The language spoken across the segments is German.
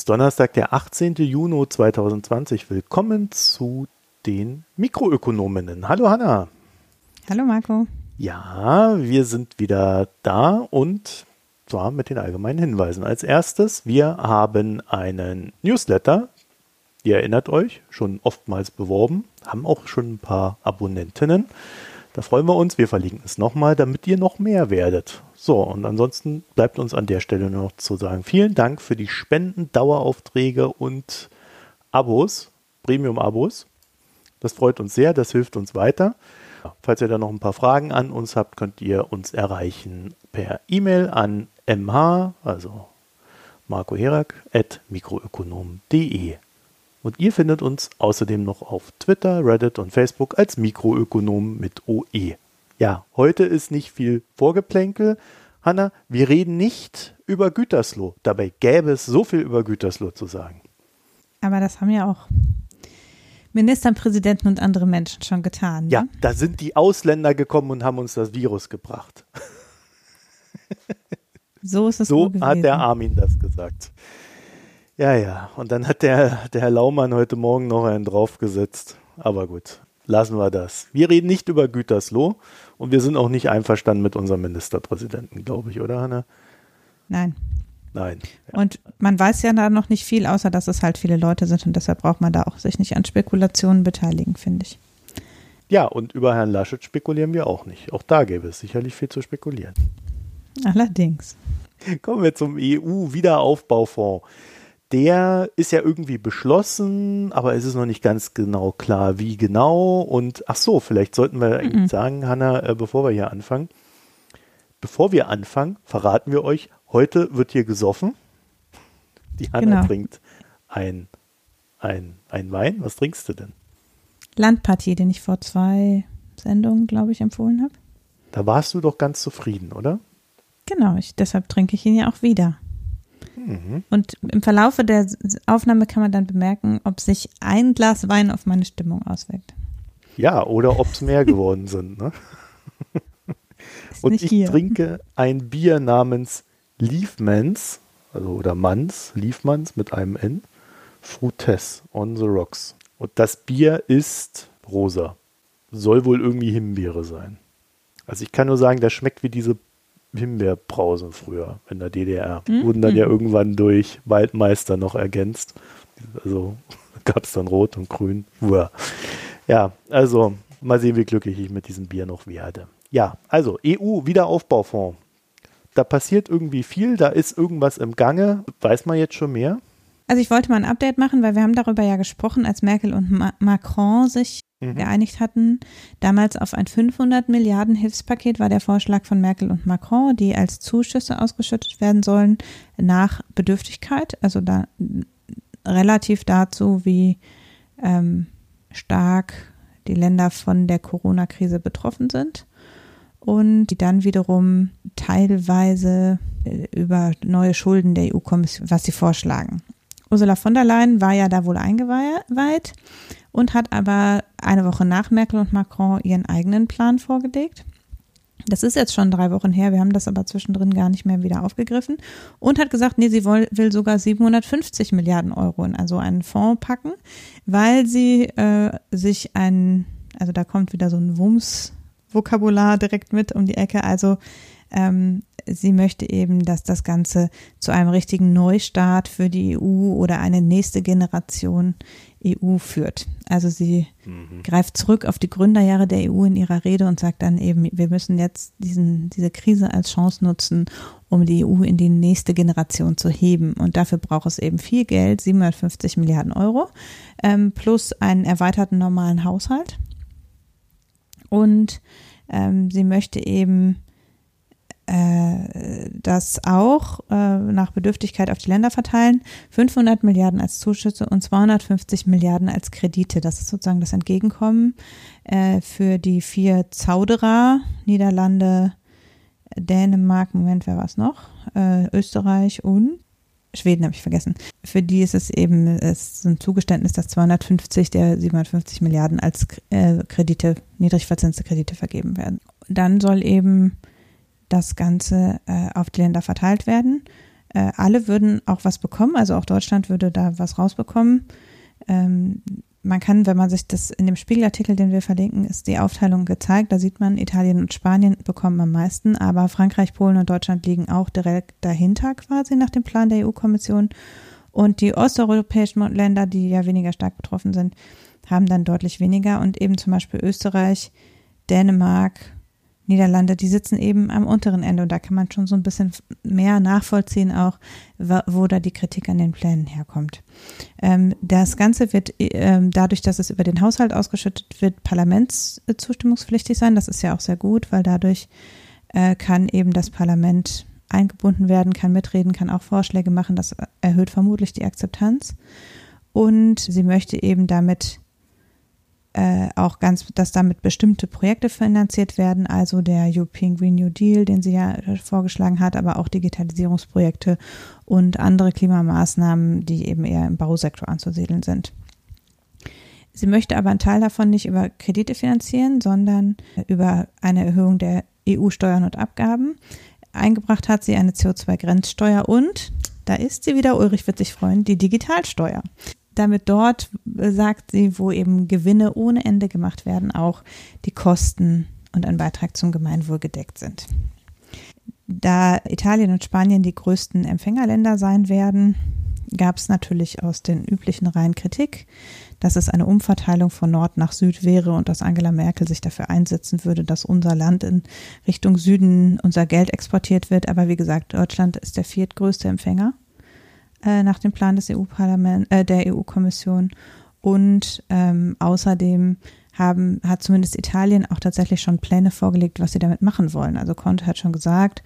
Ist Donnerstag, der 18. Juni 2020. Willkommen zu den Mikroökonominnen. Hallo Hanna. Hallo Marco. Ja, wir sind wieder da und zwar mit den allgemeinen Hinweisen. Als erstes, wir haben einen Newsletter. Ihr erinnert euch, schon oftmals beworben, haben auch schon ein paar Abonnentinnen. Da freuen wir uns. Wir verlinken es nochmal, damit ihr noch mehr werdet. So, und ansonsten bleibt uns an der Stelle nur noch zu sagen, vielen Dank für die Spenden, Daueraufträge und Abos, Premium-Abos. Das freut uns sehr, das hilft uns weiter. Falls ihr da noch ein paar Fragen an uns habt, könnt ihr uns erreichen per E-Mail an mh, also Marco Herak, at mikroökonom.de. Und ihr findet uns außerdem noch auf Twitter, Reddit und Facebook als Mikroökonom mit OE. Ja, heute ist nicht viel Vorgeplänkel. Hanna, wir reden nicht über Gütersloh. Dabei gäbe es so viel über Gütersloh zu sagen. Aber das haben ja auch Ministerpräsidenten und andere Menschen schon getan. Ne? Ja, da sind die Ausländer gekommen und haben uns das Virus gebracht. So ist es So hat der Armin das gesagt. Ja, ja. Und dann hat der, der Herr Laumann heute Morgen noch einen draufgesetzt. Aber gut, lassen wir das. Wir reden nicht über Gütersloh und wir sind auch nicht einverstanden mit unserem Ministerpräsidenten, glaube ich, oder Hanna? Nein. Nein. Ja. Und man weiß ja da noch nicht viel, außer dass es halt viele Leute sind und deshalb braucht man da auch sich nicht an Spekulationen beteiligen, finde ich. Ja, und über Herrn Laschet spekulieren wir auch nicht. Auch da gäbe es sicherlich viel zu spekulieren. Allerdings. Kommen wir zum EU-Wiederaufbaufonds. Der ist ja irgendwie beschlossen, aber es ist noch nicht ganz genau klar, wie genau. Und ach so, vielleicht sollten wir mhm. sagen, Hanna, äh, bevor wir hier anfangen. Bevor wir anfangen, verraten wir euch, heute wird hier gesoffen. Die Hanna genau. trinkt ein, ein, ein Wein. Was trinkst du denn? Landpartie, den ich vor zwei Sendungen, glaube ich, empfohlen habe. Da warst du doch ganz zufrieden, oder? Genau, ich, deshalb trinke ich ihn ja auch wieder. Mhm. Und im Verlaufe der Aufnahme kann man dann bemerken, ob sich ein Glas Wein auf meine Stimmung auswirkt. Ja, oder ob es mehr geworden sind. Ne? Und ich hier. trinke ein Bier namens Leafmans, also oder Mans, Leafmans mit einem N, Frutes on the Rocks. Und das Bier ist rosa. Soll wohl irgendwie Himbeere sein. Also ich kann nur sagen, das schmeckt wie diese Himbeerbrause früher in der DDR. Mhm. Wurden dann ja hm. irgendwann durch Waldmeister noch ergänzt. Also gab es dann Rot und Grün. Uah. Ja, also mal sehen, wie glücklich ich mit diesem Bier noch werde. Ja, also EU-Wiederaufbaufonds. Da passiert irgendwie viel, da ist irgendwas im Gange. Weiß man jetzt schon mehr? Also ich wollte mal ein Update machen, weil wir haben darüber ja gesprochen, als Merkel und Ma Macron sich mhm. geeinigt hatten. Damals auf ein 500 Milliarden Hilfspaket war der Vorschlag von Merkel und Macron, die als Zuschüsse ausgeschüttet werden sollen nach Bedürftigkeit, also da relativ dazu, wie ähm, stark die Länder von der Corona-Krise betroffen sind und die dann wiederum teilweise äh, über neue Schulden der EU-Kommission, was sie vorschlagen. Ursula von der Leyen war ja da wohl eingeweiht und hat aber eine Woche nach Merkel und Macron ihren eigenen Plan vorgelegt. Das ist jetzt schon drei Wochen her, wir haben das aber zwischendrin gar nicht mehr wieder aufgegriffen und hat gesagt, nee, sie will, sogar 750 Milliarden Euro in also einen Fonds packen, weil sie äh, sich ein, also da kommt wieder so ein Wumms-Vokabular direkt mit um die Ecke, also ähm, sie möchte eben, dass das Ganze zu einem richtigen Neustart für die EU oder eine nächste Generation EU führt. Also sie mhm. greift zurück auf die Gründerjahre der EU in ihrer Rede und sagt dann eben, wir müssen jetzt diesen, diese Krise als Chance nutzen, um die EU in die nächste Generation zu heben. Und dafür braucht es eben viel Geld, 750 Milliarden Euro, ähm, plus einen erweiterten normalen Haushalt. Und ähm, sie möchte eben äh, das auch äh, nach Bedürftigkeit auf die Länder verteilen. 500 Milliarden als Zuschüsse und 250 Milliarden als Kredite. Das ist sozusagen das Entgegenkommen äh, für die vier Zauderer, Niederlande, Dänemark, Moment, wer war es noch? Äh, Österreich und Schweden habe ich vergessen. Für die ist es eben es ist ein Zugeständnis, dass 250 der 750 Milliarden als äh, Kredite, niedrig verzinste Kredite vergeben werden. Dann soll eben das Ganze äh, auf die Länder verteilt werden. Äh, alle würden auch was bekommen, also auch Deutschland würde da was rausbekommen. Ähm, man kann, wenn man sich das in dem Spiegelartikel, den wir verlinken, ist die Aufteilung gezeigt. Da sieht man, Italien und Spanien bekommen am meisten, aber Frankreich, Polen und Deutschland liegen auch direkt dahinter quasi nach dem Plan der EU-Kommission. Und die osteuropäischen Länder, die ja weniger stark betroffen sind, haben dann deutlich weniger. Und eben zum Beispiel Österreich, Dänemark, Niederlande, die sitzen eben am unteren Ende und da kann man schon so ein bisschen mehr nachvollziehen, auch wo da die Kritik an den Plänen herkommt. Ähm, das Ganze wird ähm, dadurch, dass es über den Haushalt ausgeschüttet wird, parlamentszustimmungspflichtig sein. Das ist ja auch sehr gut, weil dadurch äh, kann eben das Parlament eingebunden werden, kann mitreden, kann auch Vorschläge machen. Das erhöht vermutlich die Akzeptanz. Und sie möchte eben damit äh, auch ganz, dass damit bestimmte Projekte finanziert werden, also der European Green New Deal, den sie ja vorgeschlagen hat, aber auch Digitalisierungsprojekte und andere Klimamaßnahmen, die eben eher im Bausektor anzusiedeln sind. Sie möchte aber einen Teil davon nicht über Kredite finanzieren, sondern über eine Erhöhung der EU-Steuern und Abgaben. Eingebracht hat sie eine CO2-Grenzsteuer und da ist sie wieder, Ulrich wird sich freuen, die Digitalsteuer damit dort, äh, sagt sie, wo eben Gewinne ohne Ende gemacht werden, auch die Kosten und ein Beitrag zum Gemeinwohl gedeckt sind. Da Italien und Spanien die größten Empfängerländer sein werden, gab es natürlich aus den üblichen Reihen Kritik, dass es eine Umverteilung von Nord nach Süd wäre und dass Angela Merkel sich dafür einsetzen würde, dass unser Land in Richtung Süden unser Geld exportiert wird. Aber wie gesagt, Deutschland ist der viertgrößte Empfänger äh, nach dem Plan des EU-Parlament, äh, der EU-Kommission. Und ähm, außerdem haben, hat zumindest Italien auch tatsächlich schon Pläne vorgelegt, was sie damit machen wollen. Also Conte hat schon gesagt,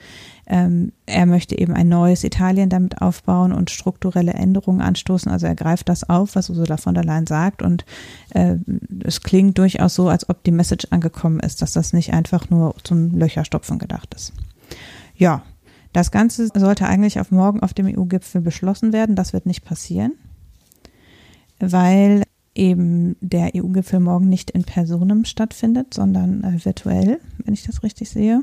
ähm, er möchte eben ein neues Italien damit aufbauen und strukturelle Änderungen anstoßen. Also er greift das auf, was Ursula von der Leyen sagt. Und äh, es klingt durchaus so, als ob die Message angekommen ist, dass das nicht einfach nur zum Löcherstopfen gedacht ist. Ja, das Ganze sollte eigentlich auf morgen auf dem EU-Gipfel beschlossen werden. Das wird nicht passieren, weil eben der EU-Gipfel morgen nicht in Personen stattfindet, sondern äh, virtuell, wenn ich das richtig sehe.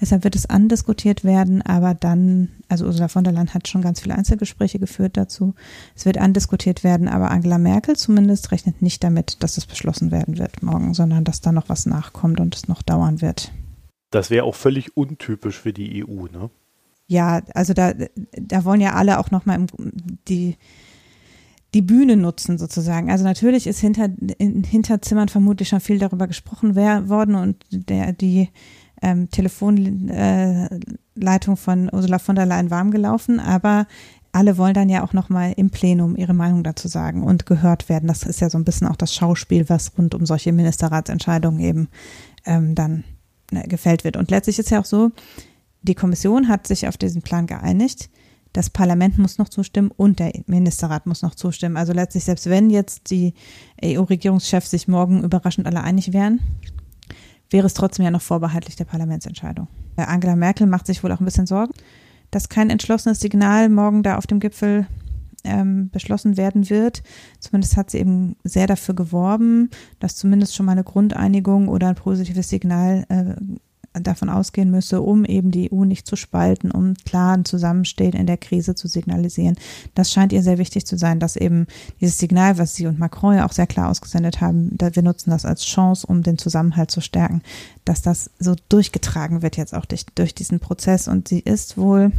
Deshalb wird es andiskutiert werden, aber dann, also Ursula von der Leyen hat schon ganz viele Einzelgespräche geführt dazu. Es wird andiskutiert werden, aber Angela Merkel zumindest rechnet nicht damit, dass es beschlossen werden wird morgen, sondern dass da noch was nachkommt und es noch dauern wird. Das wäre auch völlig untypisch für die EU, ne? Ja, also da, da wollen ja alle auch nochmal die, die Bühne nutzen sozusagen. Also natürlich ist hinter in Hinterzimmern vermutlich schon viel darüber gesprochen worden und der die ähm, Telefonleitung äh, von Ursula von der Leyen warm gelaufen, aber alle wollen dann ja auch nochmal im Plenum ihre Meinung dazu sagen und gehört werden. Das ist ja so ein bisschen auch das Schauspiel, was rund um solche Ministerratsentscheidungen eben ähm, dann ne, gefällt wird. Und letztlich ist ja auch so, die Kommission hat sich auf diesen Plan geeinigt. Das Parlament muss noch zustimmen und der Ministerrat muss noch zustimmen. Also letztlich, selbst wenn jetzt die EU-Regierungschefs sich morgen überraschend alle einig wären, wäre es trotzdem ja noch vorbehaltlich der Parlamentsentscheidung. Angela Merkel macht sich wohl auch ein bisschen Sorgen, dass kein entschlossenes Signal morgen da auf dem Gipfel ähm, beschlossen werden wird. Zumindest hat sie eben sehr dafür geworben, dass zumindest schon mal eine Grundeinigung oder ein positives Signal äh, davon ausgehen müsse, um eben die EU nicht zu spalten, um klaren Zusammenstehen in der Krise zu signalisieren. Das scheint ihr sehr wichtig zu sein, dass eben dieses Signal, was sie und Macron ja auch sehr klar ausgesendet haben, da wir nutzen das als Chance, um den Zusammenhalt zu stärken, dass das so durchgetragen wird jetzt auch durch, durch diesen Prozess. Und sie ist wohl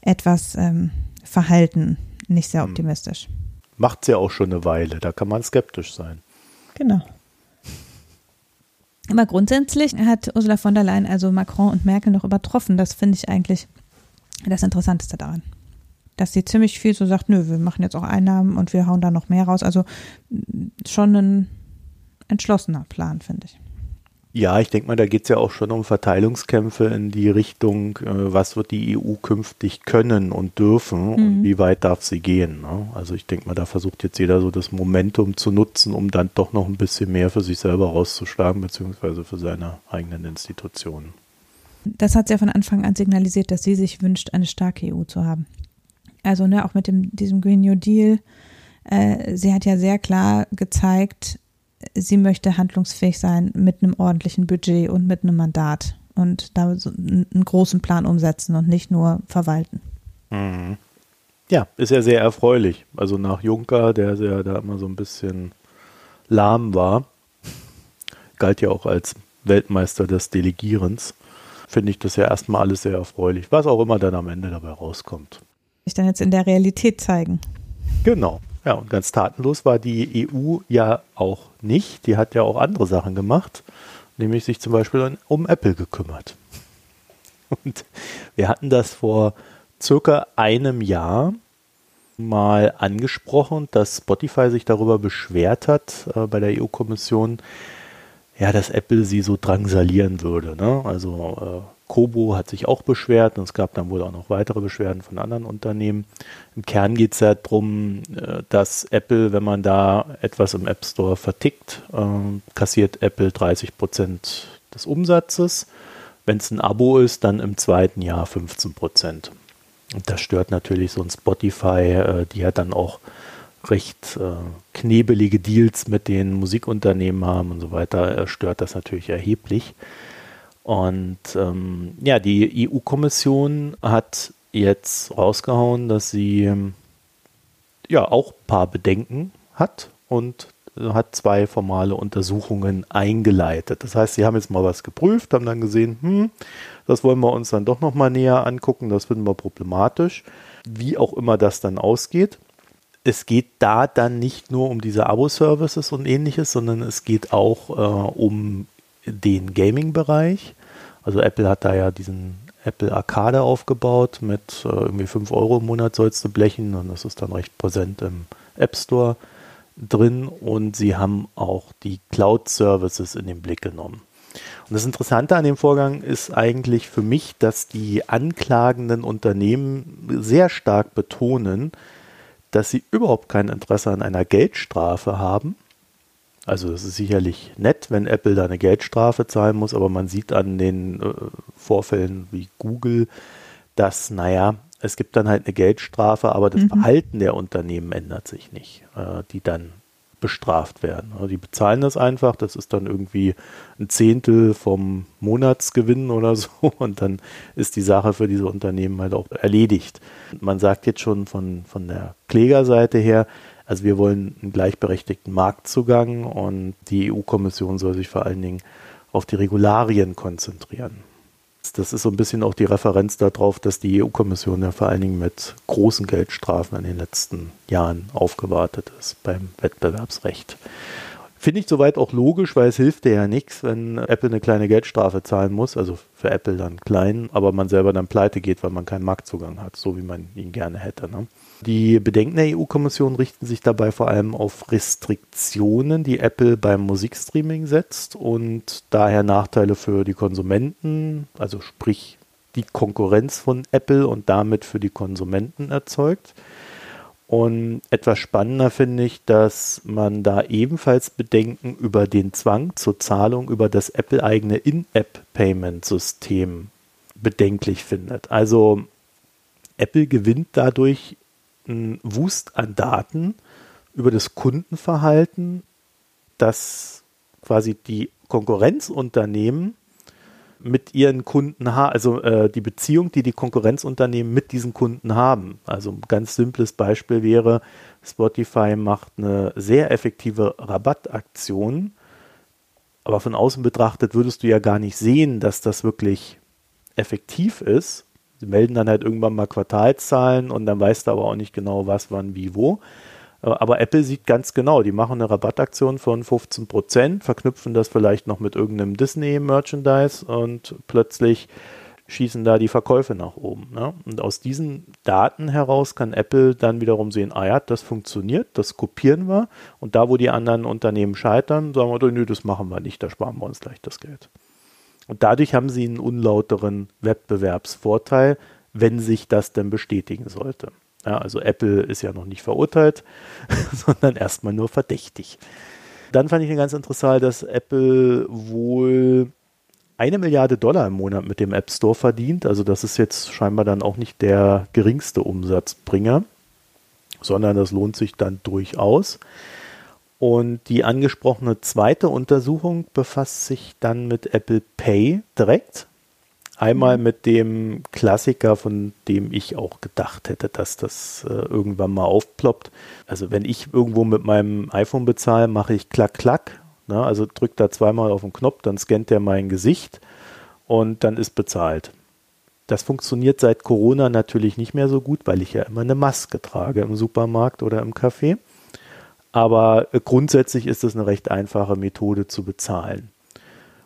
etwas ähm, verhalten, nicht sehr hm. optimistisch. Macht sie auch schon eine Weile, da kann man skeptisch sein. Genau. Aber grundsätzlich hat Ursula von der Leyen also Macron und Merkel noch übertroffen. Das finde ich eigentlich das Interessanteste daran. Dass sie ziemlich viel so sagt, nö, wir machen jetzt auch Einnahmen und wir hauen da noch mehr raus. Also schon ein entschlossener Plan, finde ich. Ja, ich denke mal, da geht es ja auch schon um Verteilungskämpfe in die Richtung, äh, was wird die EU künftig können und dürfen mhm. und wie weit darf sie gehen. Ne? Also ich denke mal, da versucht jetzt jeder so das Momentum zu nutzen, um dann doch noch ein bisschen mehr für sich selber rauszuschlagen, beziehungsweise für seine eigenen Institutionen. Das hat sie ja von Anfang an signalisiert, dass sie sich wünscht, eine starke EU zu haben. Also ne, auch mit dem, diesem Green New Deal. Äh, sie hat ja sehr klar gezeigt, sie möchte handlungsfähig sein mit einem ordentlichen Budget und mit einem Mandat. und da so einen großen Plan umsetzen und nicht nur verwalten. Mhm. Ja, ist ja sehr erfreulich. Also nach Juncker, der ja da immer so ein bisschen lahm war, galt ja auch als Weltmeister des Delegierens, finde ich das ja erstmal alles sehr erfreulich, was auch immer dann am Ende dabei rauskommt. Sich dann jetzt in der Realität zeigen. Genau. Ja, und ganz tatenlos war die EU ja auch nicht. Die hat ja auch andere Sachen gemacht, nämlich sich zum Beispiel um Apple gekümmert. Und wir hatten das vor circa einem Jahr mal angesprochen, dass Spotify sich darüber beschwert hat äh, bei der EU-Kommission, ja, dass Apple sie so drangsalieren würde. Ne? Also äh, Kobo hat sich auch beschwert und es gab dann wohl auch noch weitere Beschwerden von anderen Unternehmen. Im Kern geht es ja darum, äh, dass Apple, wenn man da etwas im App Store vertickt, äh, kassiert Apple 30 Prozent des Umsatzes. Wenn es ein Abo ist, dann im zweiten Jahr 15 Prozent. Und das stört natürlich so ein Spotify, äh, die ja dann auch recht knebelige Deals mit den Musikunternehmen haben und so weiter, stört das natürlich erheblich. Und ähm, ja, die EU-Kommission hat jetzt rausgehauen, dass sie ähm, ja auch ein paar Bedenken hat und hat zwei formale Untersuchungen eingeleitet. Das heißt, sie haben jetzt mal was geprüft, haben dann gesehen, hm, das wollen wir uns dann doch nochmal näher angucken, das finden wir problematisch, wie auch immer das dann ausgeht es geht da dann nicht nur um diese Abo-Services und ähnliches, sondern es geht auch äh, um den Gaming-Bereich. Also Apple hat da ja diesen Apple Arcade aufgebaut mit äh, irgendwie 5 Euro im Monat sollst du blechen und das ist dann recht präsent im App Store drin und sie haben auch die Cloud-Services in den Blick genommen. Und das Interessante an dem Vorgang ist eigentlich für mich, dass die anklagenden Unternehmen sehr stark betonen, dass sie überhaupt kein Interesse an einer Geldstrafe haben. Also es ist sicherlich nett, wenn Apple da eine Geldstrafe zahlen muss, aber man sieht an den äh, Vorfällen wie Google, dass, naja, es gibt dann halt eine Geldstrafe, aber das mhm. Verhalten der Unternehmen ändert sich nicht, äh, die dann bestraft werden. Also die bezahlen das einfach, das ist dann irgendwie ein Zehntel vom Monatsgewinn oder so und dann ist die Sache für diese Unternehmen halt auch erledigt. Man sagt jetzt schon von, von der Klägerseite her, also wir wollen einen gleichberechtigten Marktzugang und die EU-Kommission soll sich vor allen Dingen auf die Regularien konzentrieren. Das ist so ein bisschen auch die Referenz darauf, dass die EU-Kommission ja vor allen Dingen mit großen Geldstrafen in den letzten Jahren aufgewartet ist beim Wettbewerbsrecht. Finde ich soweit auch logisch, weil es hilft dir ja nichts, wenn Apple eine kleine Geldstrafe zahlen muss, also für Apple dann klein, aber man selber dann pleite geht, weil man keinen Marktzugang hat, so wie man ihn gerne hätte. Ne? Die Bedenken der EU-Kommission richten sich dabei vor allem auf Restriktionen, die Apple beim Musikstreaming setzt und daher Nachteile für die Konsumenten, also sprich die Konkurrenz von Apple und damit für die Konsumenten erzeugt. Und etwas spannender finde ich, dass man da ebenfalls Bedenken über den Zwang zur Zahlung über das Apple-eigene In-App-Payment-System bedenklich findet. Also Apple gewinnt dadurch einen Wust an Daten über das Kundenverhalten, das quasi die Konkurrenzunternehmen mit ihren Kunden haben, also äh, die Beziehung, die die Konkurrenzunternehmen mit diesen Kunden haben. Also ein ganz simples Beispiel wäre, Spotify macht eine sehr effektive Rabattaktion, aber von außen betrachtet würdest du ja gar nicht sehen, dass das wirklich effektiv ist. Sie melden dann halt irgendwann mal Quartalszahlen und dann weißt du aber auch nicht genau, was, wann, wie, wo. Äh, aber Apple sieht ganz genau, die machen eine Rabattaktion von 15 Prozent, verknüpfen das vielleicht noch mit irgendeinem Disney-Merchandise und plötzlich schießen da die Verkäufe nach oben. Ne? Und aus diesen Daten heraus kann Apple dann wiederum sehen, ah ja, das funktioniert, das kopieren wir. Und da, wo die anderen Unternehmen scheitern, sagen wir, nö, das machen wir nicht, da sparen wir uns gleich das Geld. Und dadurch haben sie einen unlauteren Wettbewerbsvorteil, wenn sich das denn bestätigen sollte. Ja, also Apple ist ja noch nicht verurteilt, sondern erstmal nur verdächtig. Dann fand ich ganz interessant, dass Apple wohl eine Milliarde Dollar im Monat mit dem App Store verdient. Also das ist jetzt scheinbar dann auch nicht der geringste Umsatzbringer, sondern das lohnt sich dann durchaus. Und die angesprochene zweite Untersuchung befasst sich dann mit Apple Pay direkt. Einmal mit dem Klassiker, von dem ich auch gedacht hätte, dass das äh, irgendwann mal aufploppt. Also wenn ich irgendwo mit meinem iPhone bezahle, mache ich klack, klack. Ne? Also drückt da zweimal auf den Knopf, dann scannt er mein Gesicht und dann ist bezahlt. Das funktioniert seit Corona natürlich nicht mehr so gut, weil ich ja immer eine Maske trage im Supermarkt oder im Café. Aber äh, grundsätzlich ist es eine recht einfache Methode zu bezahlen.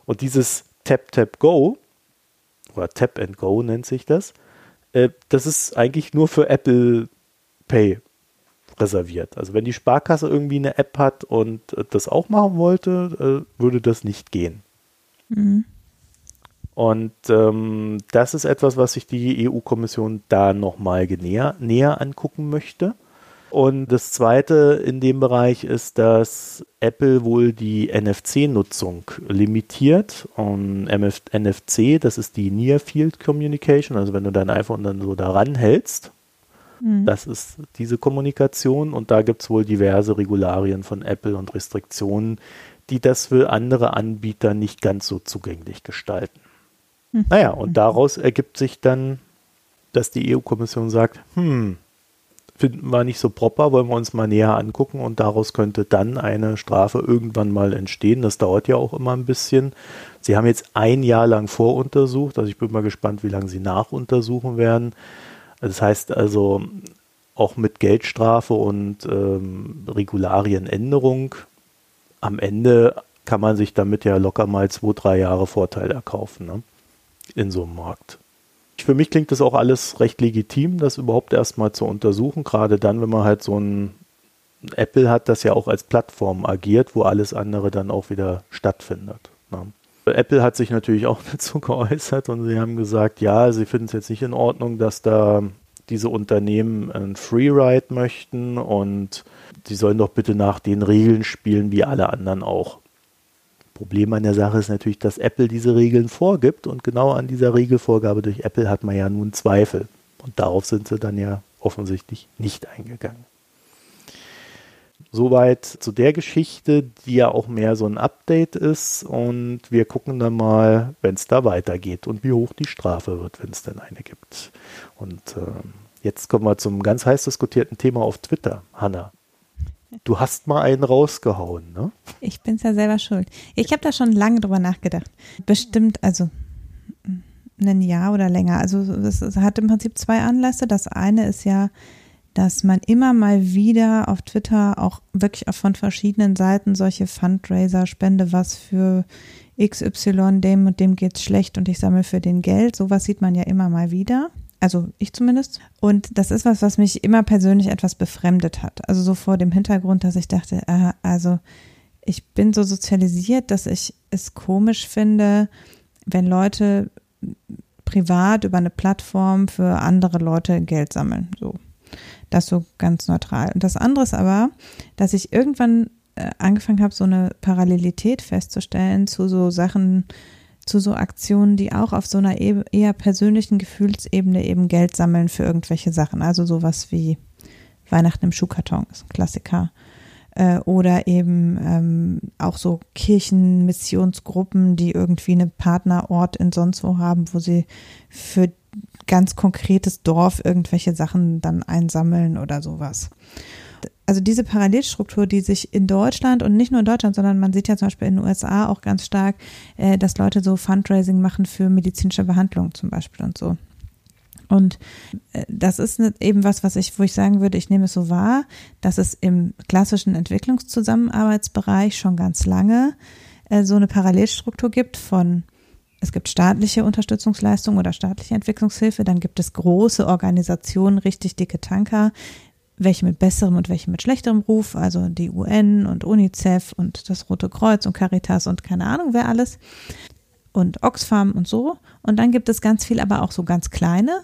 Und dieses Tap Tap Go, oder Tap and Go nennt sich das. Äh, das ist eigentlich nur für Apple Pay reserviert. Also wenn die Sparkasse irgendwie eine App hat und äh, das auch machen wollte, würde das nicht gehen. Mhm. Und ähm, das ist etwas, was sich die EU-Kommission da nochmal näher, näher angucken möchte. Und das zweite in dem Bereich ist, dass Apple wohl die NFC-Nutzung limitiert. Und MF NFC, das ist die Near Field Communication, also wenn du dein iPhone dann so daran hältst, mhm. das ist diese Kommunikation. Und da gibt es wohl diverse Regularien von Apple und Restriktionen, die das für andere Anbieter nicht ganz so zugänglich gestalten. Mhm. Naja, und daraus ergibt sich dann, dass die EU-Kommission sagt, hm, finden wir nicht so proper, wollen wir uns mal näher angucken und daraus könnte dann eine Strafe irgendwann mal entstehen. Das dauert ja auch immer ein bisschen. Sie haben jetzt ein Jahr lang voruntersucht, also ich bin mal gespannt, wie lange Sie nachuntersuchen werden. Das heißt also auch mit Geldstrafe und ähm, Regularienänderung. Am Ende kann man sich damit ja locker mal zwei, drei Jahre Vorteil erkaufen ne? in so einem Markt. Für mich klingt das auch alles recht legitim, das überhaupt erstmal zu untersuchen, gerade dann, wenn man halt so ein Apple hat, das ja auch als Plattform agiert, wo alles andere dann auch wieder stattfindet. Ne? Apple hat sich natürlich auch dazu geäußert und sie haben gesagt, ja, sie finden es jetzt nicht in Ordnung, dass da diese Unternehmen ein Freeride möchten und sie sollen doch bitte nach den Regeln spielen wie alle anderen auch. Problem an der Sache ist natürlich, dass Apple diese Regeln vorgibt und genau an dieser Regelvorgabe durch Apple hat man ja nun Zweifel. Und darauf sind sie dann ja offensichtlich nicht eingegangen. Soweit zu der Geschichte, die ja auch mehr so ein Update ist. Und wir gucken dann mal, wenn es da weitergeht und wie hoch die Strafe wird, wenn es denn eine gibt. Und äh, jetzt kommen wir zum ganz heiß diskutierten Thema auf Twitter. Hanna, Du hast mal einen rausgehauen, ne? Ich bin's ja selber schuld. Ich habe da schon lange drüber nachgedacht. Bestimmt, also ein Jahr oder länger. Also es, hat im Prinzip zwei Anlässe. Das eine ist ja, dass man immer mal wieder auf Twitter auch wirklich auch von verschiedenen Seiten solche Fundraiser, Spende was für XY, dem und dem geht's schlecht und ich sammle für den Geld. Sowas sieht man ja immer mal wieder. Also ich zumindest. Und das ist was, was mich immer persönlich etwas befremdet hat. Also so vor dem Hintergrund, dass ich dachte, äh, also ich bin so sozialisiert, dass ich es komisch finde, wenn Leute privat über eine Plattform für andere Leute Geld sammeln. So. Das so ganz neutral. Und das andere ist aber, dass ich irgendwann äh, angefangen habe, so eine Parallelität festzustellen zu so Sachen, zu so Aktionen, die auch auf so einer e-, eher persönlichen Gefühlsebene eben Geld sammeln für irgendwelche Sachen. Also sowas wie Weihnachten im Schuhkarton ist ein Klassiker. Äh, oder eben ähm, auch so Kirchenmissionsgruppen, die irgendwie einen Partnerort in sonst wo haben, wo sie für ganz konkretes Dorf irgendwelche Sachen dann einsammeln oder sowas also diese Parallelstruktur, die sich in Deutschland und nicht nur in Deutschland, sondern man sieht ja zum Beispiel in den USA auch ganz stark, äh, dass Leute so Fundraising machen für medizinische Behandlung zum Beispiel und so. Und äh, das ist eben was, was ich, wo ich sagen würde, ich nehme es so wahr, dass es im klassischen Entwicklungszusammenarbeitsbereich schon ganz lange äh, so eine Parallelstruktur gibt von es gibt staatliche Unterstützungsleistungen oder staatliche Entwicklungshilfe, dann gibt es große Organisationen, richtig dicke Tanker, welche mit besserem und welche mit schlechterem Ruf, also die UN und UNICEF und das Rote Kreuz und Caritas und keine Ahnung wer alles und Oxfam und so. Und dann gibt es ganz viel, aber auch so ganz kleine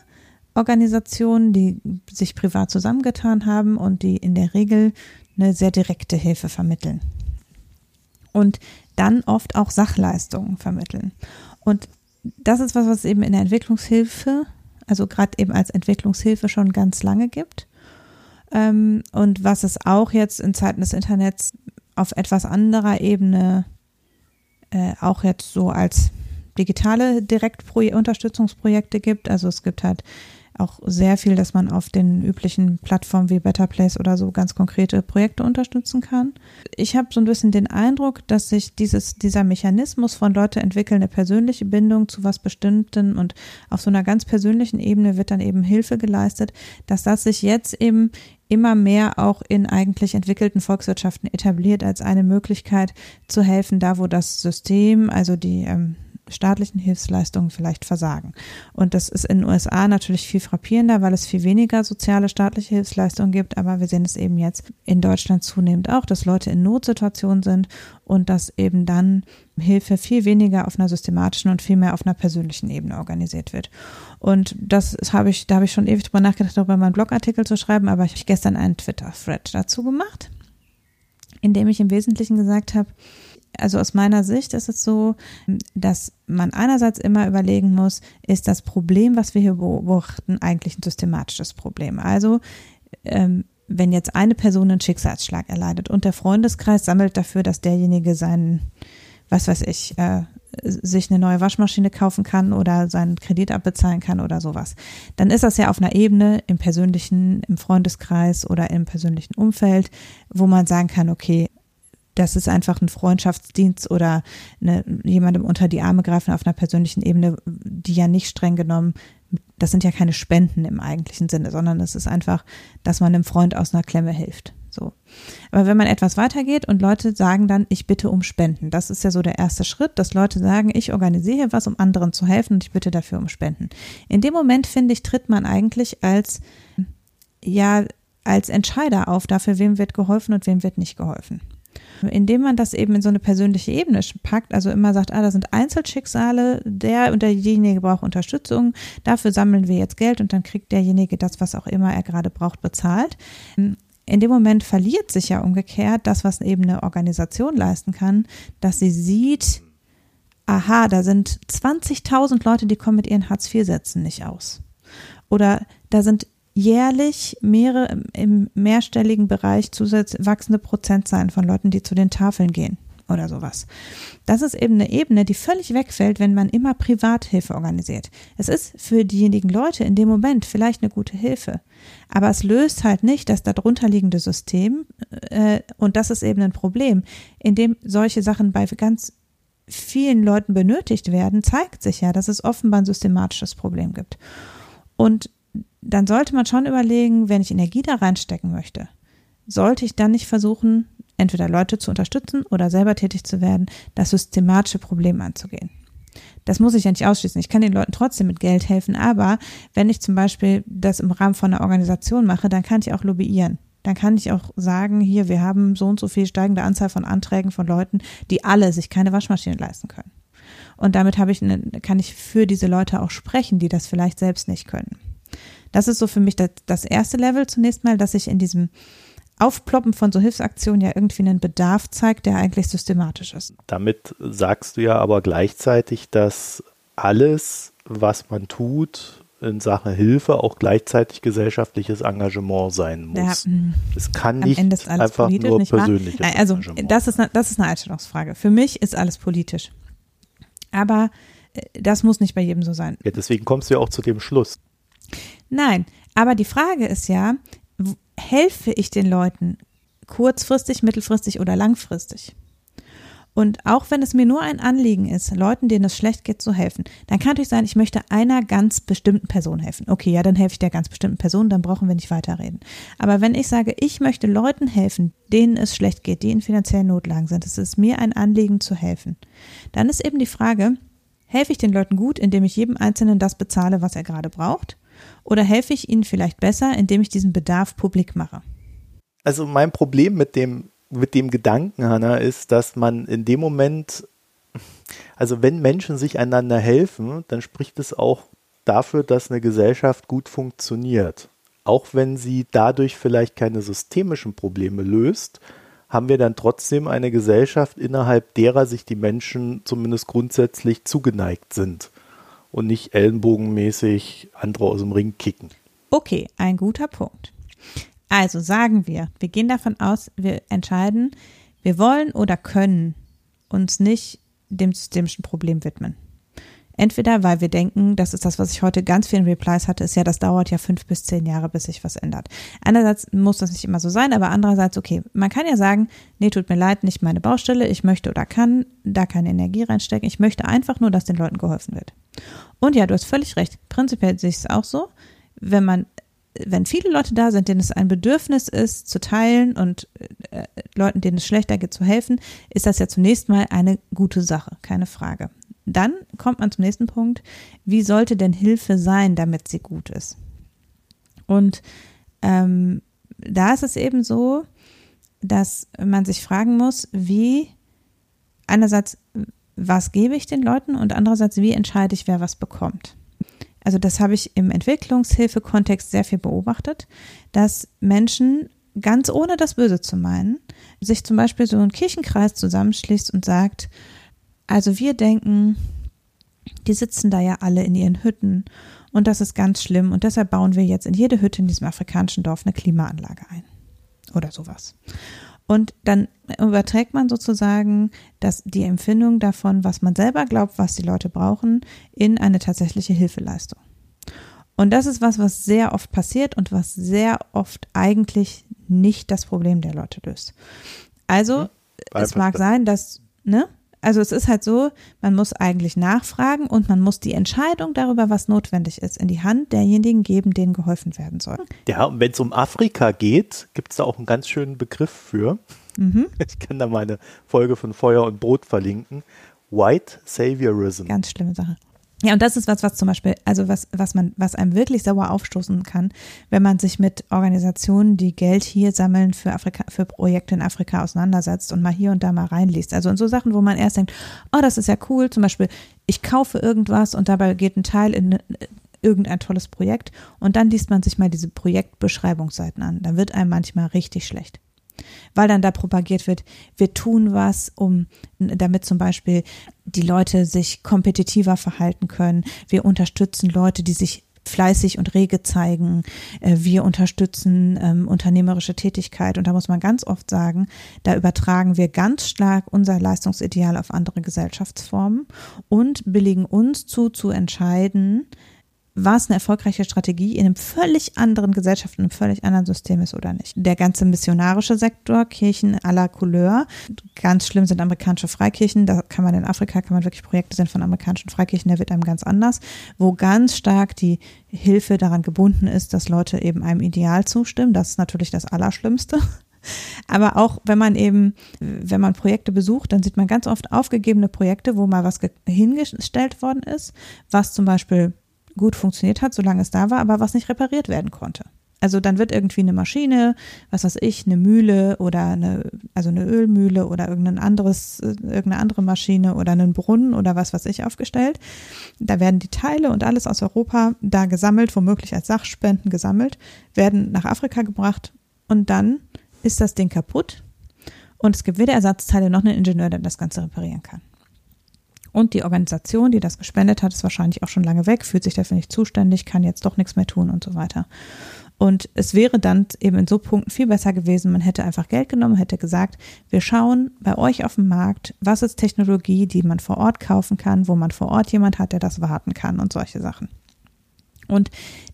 Organisationen, die sich privat zusammengetan haben und die in der Regel eine sehr direkte Hilfe vermitteln. Und dann oft auch Sachleistungen vermitteln. Und das ist was, was es eben in der Entwicklungshilfe, also gerade eben als Entwicklungshilfe schon ganz lange gibt. Ähm, und was es auch jetzt in Zeiten des Internets auf etwas anderer Ebene äh, auch jetzt so als digitale Direktunterstützungsprojekte gibt. Also es gibt halt auch sehr viel, dass man auf den üblichen Plattformen wie Better Place oder so ganz konkrete Projekte unterstützen kann. Ich habe so ein bisschen den Eindruck, dass sich dieses, dieser Mechanismus von Leute entwickeln eine persönliche Bindung zu was Bestimmten und auf so einer ganz persönlichen Ebene wird dann eben Hilfe geleistet, dass das sich jetzt eben immer mehr auch in eigentlich entwickelten Volkswirtschaften etabliert als eine Möglichkeit zu helfen, da wo das System, also die ähm, staatlichen Hilfsleistungen vielleicht versagen. Und das ist in den USA natürlich viel frappierender, weil es viel weniger soziale staatliche Hilfsleistungen gibt. Aber wir sehen es eben jetzt in Deutschland zunehmend auch, dass Leute in Notsituationen sind und dass eben dann Hilfe viel weniger auf einer systematischen und viel mehr auf einer persönlichen Ebene organisiert wird. Und das habe ich, da habe ich schon ewig drüber nachgedacht, darüber mal einen Blogartikel zu schreiben, aber ich habe gestern einen Twitter-Thread dazu gemacht, in dem ich im Wesentlichen gesagt habe, also aus meiner Sicht ist es so, dass man einerseits immer überlegen muss, ist das Problem, was wir hier beobachten, eigentlich ein systematisches Problem? Also, ähm, wenn jetzt eine Person einen Schicksalsschlag erleidet und der Freundeskreis sammelt dafür, dass derjenige seinen, was weiß ich, äh, sich eine neue Waschmaschine kaufen kann oder seinen Kredit abbezahlen kann oder sowas, dann ist das ja auf einer Ebene im persönlichen, im Freundeskreis oder im persönlichen Umfeld, wo man sagen kann, okay, das ist einfach ein Freundschaftsdienst oder eine, jemandem unter die Arme greifen auf einer persönlichen Ebene, die ja nicht streng genommen, das sind ja keine Spenden im eigentlichen Sinne, sondern es ist einfach, dass man einem Freund aus einer Klemme hilft. So. Aber wenn man etwas weitergeht und Leute sagen dann, ich bitte um Spenden, das ist ja so der erste Schritt, dass Leute sagen, ich organisiere was, um anderen zu helfen und ich bitte dafür um Spenden. In dem Moment, finde ich, tritt man eigentlich als, ja, als Entscheider auf dafür, wem wird geholfen und wem wird nicht geholfen. Indem man das eben in so eine persönliche Ebene packt, also immer sagt, ah, da sind Einzelschicksale, der und derjenige braucht Unterstützung, dafür sammeln wir jetzt Geld und dann kriegt derjenige das, was auch immer er gerade braucht, bezahlt. In dem Moment verliert sich ja umgekehrt das, was eben eine Organisation leisten kann, dass sie sieht, aha, da sind 20.000 Leute, die kommen mit ihren Hartz-IV-Sätzen nicht aus. Oder da sind jährlich mehrere im mehrstelligen Bereich zusätzlich wachsende Prozentzahlen von Leuten, die zu den Tafeln gehen oder sowas. Das ist eben eine Ebene, die völlig wegfällt, wenn man immer Privathilfe organisiert. Es ist für diejenigen Leute in dem Moment vielleicht eine gute Hilfe, aber es löst halt nicht das darunterliegende System äh, und das ist eben ein Problem, in dem solche Sachen bei ganz vielen Leuten benötigt werden, zeigt sich ja, dass es offenbar ein systematisches Problem gibt. Und dann sollte man schon überlegen, wenn ich Energie da reinstecken möchte, sollte ich dann nicht versuchen, entweder Leute zu unterstützen oder selber tätig zu werden, das systematische Problem anzugehen. Das muss ich ja nicht ausschließen. Ich kann den Leuten trotzdem mit Geld helfen, aber wenn ich zum Beispiel das im Rahmen von einer Organisation mache, dann kann ich auch lobbyieren. Dann kann ich auch sagen, hier, wir haben so und so viel steigende Anzahl von Anträgen von Leuten, die alle sich keine Waschmaschine leisten können. Und damit habe ich eine, kann ich für diese Leute auch sprechen, die das vielleicht selbst nicht können. Das ist so für mich das, das erste Level zunächst mal, dass sich in diesem Aufploppen von so Hilfsaktionen ja irgendwie einen Bedarf zeigt, der eigentlich systematisch ist. Damit sagst du ja aber gleichzeitig, dass alles, was man tut, in Sachen Hilfe auch gleichzeitig gesellschaftliches Engagement sein muss. Ja, hm. es kann nicht einfach nur persönliches Nein, also Engagement. Das ist, eine, das ist eine Einstellungsfrage. Für mich ist alles politisch. Aber äh, das muss nicht bei jedem so sein. Ja, deswegen kommst du ja auch zu dem Schluss. Nein, aber die Frage ist ja, helfe ich den Leuten kurzfristig, mittelfristig oder langfristig? Und auch wenn es mir nur ein Anliegen ist, Leuten, denen es schlecht geht, zu helfen, dann kann natürlich sein, ich möchte einer ganz bestimmten Person helfen. Okay, ja, dann helfe ich der ganz bestimmten Person, dann brauchen wir nicht weiterreden. Aber wenn ich sage, ich möchte Leuten helfen, denen es schlecht geht, die in finanziellen Notlagen sind, es ist mir ein Anliegen zu helfen, dann ist eben die Frage, helfe ich den Leuten gut, indem ich jedem Einzelnen das bezahle, was er gerade braucht? Oder helfe ich ihnen vielleicht besser, indem ich diesen Bedarf publik mache? Also mein Problem mit dem, mit dem Gedanken, Hanna, ist, dass man in dem Moment, also wenn Menschen sich einander helfen, dann spricht es auch dafür, dass eine Gesellschaft gut funktioniert. Auch wenn sie dadurch vielleicht keine systemischen Probleme löst, haben wir dann trotzdem eine Gesellschaft, innerhalb derer sich die Menschen zumindest grundsätzlich zugeneigt sind und nicht ellenbogenmäßig andere aus dem Ring kicken. Okay, ein guter Punkt. Also sagen wir, wir gehen davon aus, wir entscheiden, wir wollen oder können uns nicht dem systemischen Problem widmen. Entweder, weil wir denken, das ist das, was ich heute ganz vielen Replies hatte, ist ja, das dauert ja fünf bis zehn Jahre, bis sich was ändert. Einerseits muss das nicht immer so sein, aber andererseits, okay, man kann ja sagen, nee, tut mir leid, nicht meine Baustelle, ich möchte oder kann da keine Energie reinstecken, ich möchte einfach nur, dass den Leuten geholfen wird. Und ja, du hast völlig recht, prinzipiell sehe ich es auch so, wenn man wenn viele Leute da sind, denen es ein Bedürfnis ist, zu teilen und äh, Leuten, denen es schlechter geht, zu helfen, ist das ja zunächst mal eine gute Sache, keine Frage. Dann kommt man zum nächsten Punkt. Wie sollte denn Hilfe sein, damit sie gut ist? Und ähm, da ist es eben so, dass man sich fragen muss, wie einerseits, was gebe ich den Leuten und andererseits, wie entscheide ich, wer was bekommt. Also das habe ich im Entwicklungshilfe-Kontext sehr viel beobachtet, dass Menschen ganz ohne das Böse zu meinen, sich zum Beispiel so ein Kirchenkreis zusammenschließt und sagt, also wir denken, die sitzen da ja alle in ihren Hütten und das ist ganz schlimm und deshalb bauen wir jetzt in jede Hütte in diesem afrikanischen Dorf eine Klimaanlage ein oder sowas. Und dann überträgt man sozusagen dass die Empfindung davon, was man selber glaubt, was die Leute brauchen, in eine tatsächliche Hilfeleistung. Und das ist was, was sehr oft passiert und was sehr oft eigentlich nicht das Problem der Leute löst. Also, hm. es mag sein, dass, ne? Also es ist halt so, man muss eigentlich nachfragen und man muss die Entscheidung darüber, was notwendig ist, in die Hand derjenigen geben, denen geholfen werden soll. Ja, und wenn es um Afrika geht, gibt es da auch einen ganz schönen Begriff für. Mhm. Ich kann da meine Folge von Feuer und Brot verlinken. White Saviorism. Ganz schlimme Sache. Ja, und das ist was, was zum Beispiel, also was, was man, was einem wirklich sauer aufstoßen kann, wenn man sich mit Organisationen, die Geld hier sammeln für Afrika, für Projekte in Afrika auseinandersetzt und mal hier und da mal reinliest. Also in so Sachen, wo man erst denkt, oh, das ist ja cool, zum Beispiel, ich kaufe irgendwas und dabei geht ein Teil in irgendein tolles Projekt und dann liest man sich mal diese Projektbeschreibungsseiten an. Da wird einem manchmal richtig schlecht weil dann da propagiert wird, wir tun was, um damit zum Beispiel die Leute sich kompetitiver verhalten können. Wir unterstützen Leute, die sich fleißig und rege zeigen. Äh, wir unterstützen ähm, unternehmerische Tätigkeit und da muss man ganz oft sagen, da übertragen wir ganz stark unser Leistungsideal auf andere Gesellschaftsformen und billigen uns zu, zu entscheiden, was eine erfolgreiche Strategie in einem völlig anderen Gesellschaft, in einem völlig anderen System ist oder nicht. Der ganze missionarische Sektor, Kirchen à la Couleur, ganz schlimm sind amerikanische Freikirchen, da kann man in Afrika, kann man wirklich Projekte sehen von amerikanischen Freikirchen, der wird einem ganz anders, wo ganz stark die Hilfe daran gebunden ist, dass Leute eben einem Ideal zustimmen. Das ist natürlich das Allerschlimmste. Aber auch wenn man eben, wenn man Projekte besucht, dann sieht man ganz oft aufgegebene Projekte, wo mal was hingestellt worden ist, was zum Beispiel gut funktioniert hat, solange es da war, aber was nicht repariert werden konnte. Also dann wird irgendwie eine Maschine, was weiß ich, eine Mühle oder eine, also eine Ölmühle oder irgendein anderes, irgendeine andere Maschine oder einen Brunnen oder was weiß ich aufgestellt. Da werden die Teile und alles aus Europa da gesammelt, womöglich als Sachspenden gesammelt, werden nach Afrika gebracht und dann ist das Ding kaputt und es gibt weder Ersatzteile noch einen Ingenieur, der das Ganze reparieren kann. Und die Organisation, die das gespendet hat, ist wahrscheinlich auch schon lange weg, fühlt sich dafür nicht zuständig, kann jetzt doch nichts mehr tun und so weiter. Und es wäre dann eben in so Punkten viel besser gewesen, man hätte einfach Geld genommen, hätte gesagt, wir schauen bei euch auf dem Markt, was ist Technologie, die man vor Ort kaufen kann, wo man vor Ort jemand hat, der das warten kann und solche Sachen. Und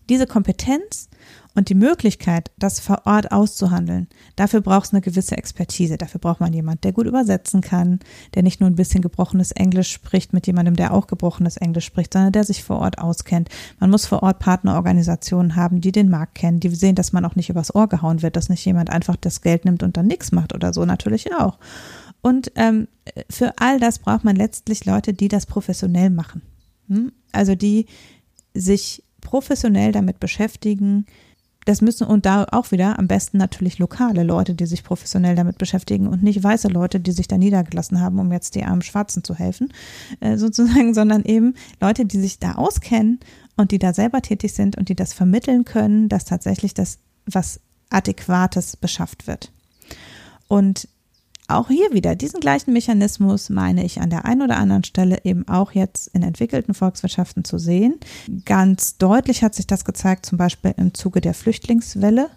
diese Kompetenz und die Möglichkeit, das vor Ort auszuhandeln, dafür braucht es eine gewisse Expertise. Dafür braucht man jemand, der gut übersetzen kann, der nicht nur ein bisschen gebrochenes Englisch spricht mit jemandem, der auch gebrochenes Englisch spricht, sondern der sich vor Ort auskennt. Man muss vor Ort Partnerorganisationen haben, die den Markt kennen, die sehen, dass man auch nicht übers Ohr gehauen wird, dass nicht jemand einfach das Geld nimmt und dann nichts macht oder so, natürlich auch. Und ähm, für all das braucht man letztlich Leute, die das professionell machen. Hm? Also die sich professionell damit beschäftigen, das müssen und da auch wieder am besten natürlich lokale Leute, die sich professionell damit beschäftigen und nicht weiße Leute, die sich da niedergelassen haben, um jetzt die armen Schwarzen zu helfen, äh, sozusagen, sondern eben Leute, die sich da auskennen und die da selber tätig sind und die das vermitteln können, dass tatsächlich das was Adäquates beschafft wird. Und auch hier wieder diesen gleichen Mechanismus meine ich an der einen oder anderen Stelle eben auch jetzt in entwickelten Volkswirtschaften zu sehen. Ganz deutlich hat sich das gezeigt, zum Beispiel im Zuge der Flüchtlingswelle.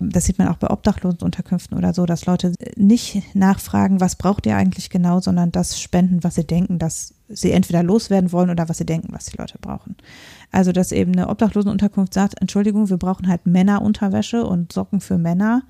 Das sieht man auch bei Obdachlosenunterkünften oder so, dass Leute nicht nachfragen, was braucht ihr eigentlich genau, sondern das spenden, was sie denken, dass sie entweder loswerden wollen oder was sie denken, was die Leute brauchen. Also, dass eben eine Obdachlosenunterkunft sagt, Entschuldigung, wir brauchen halt Männerunterwäsche und Socken für Männer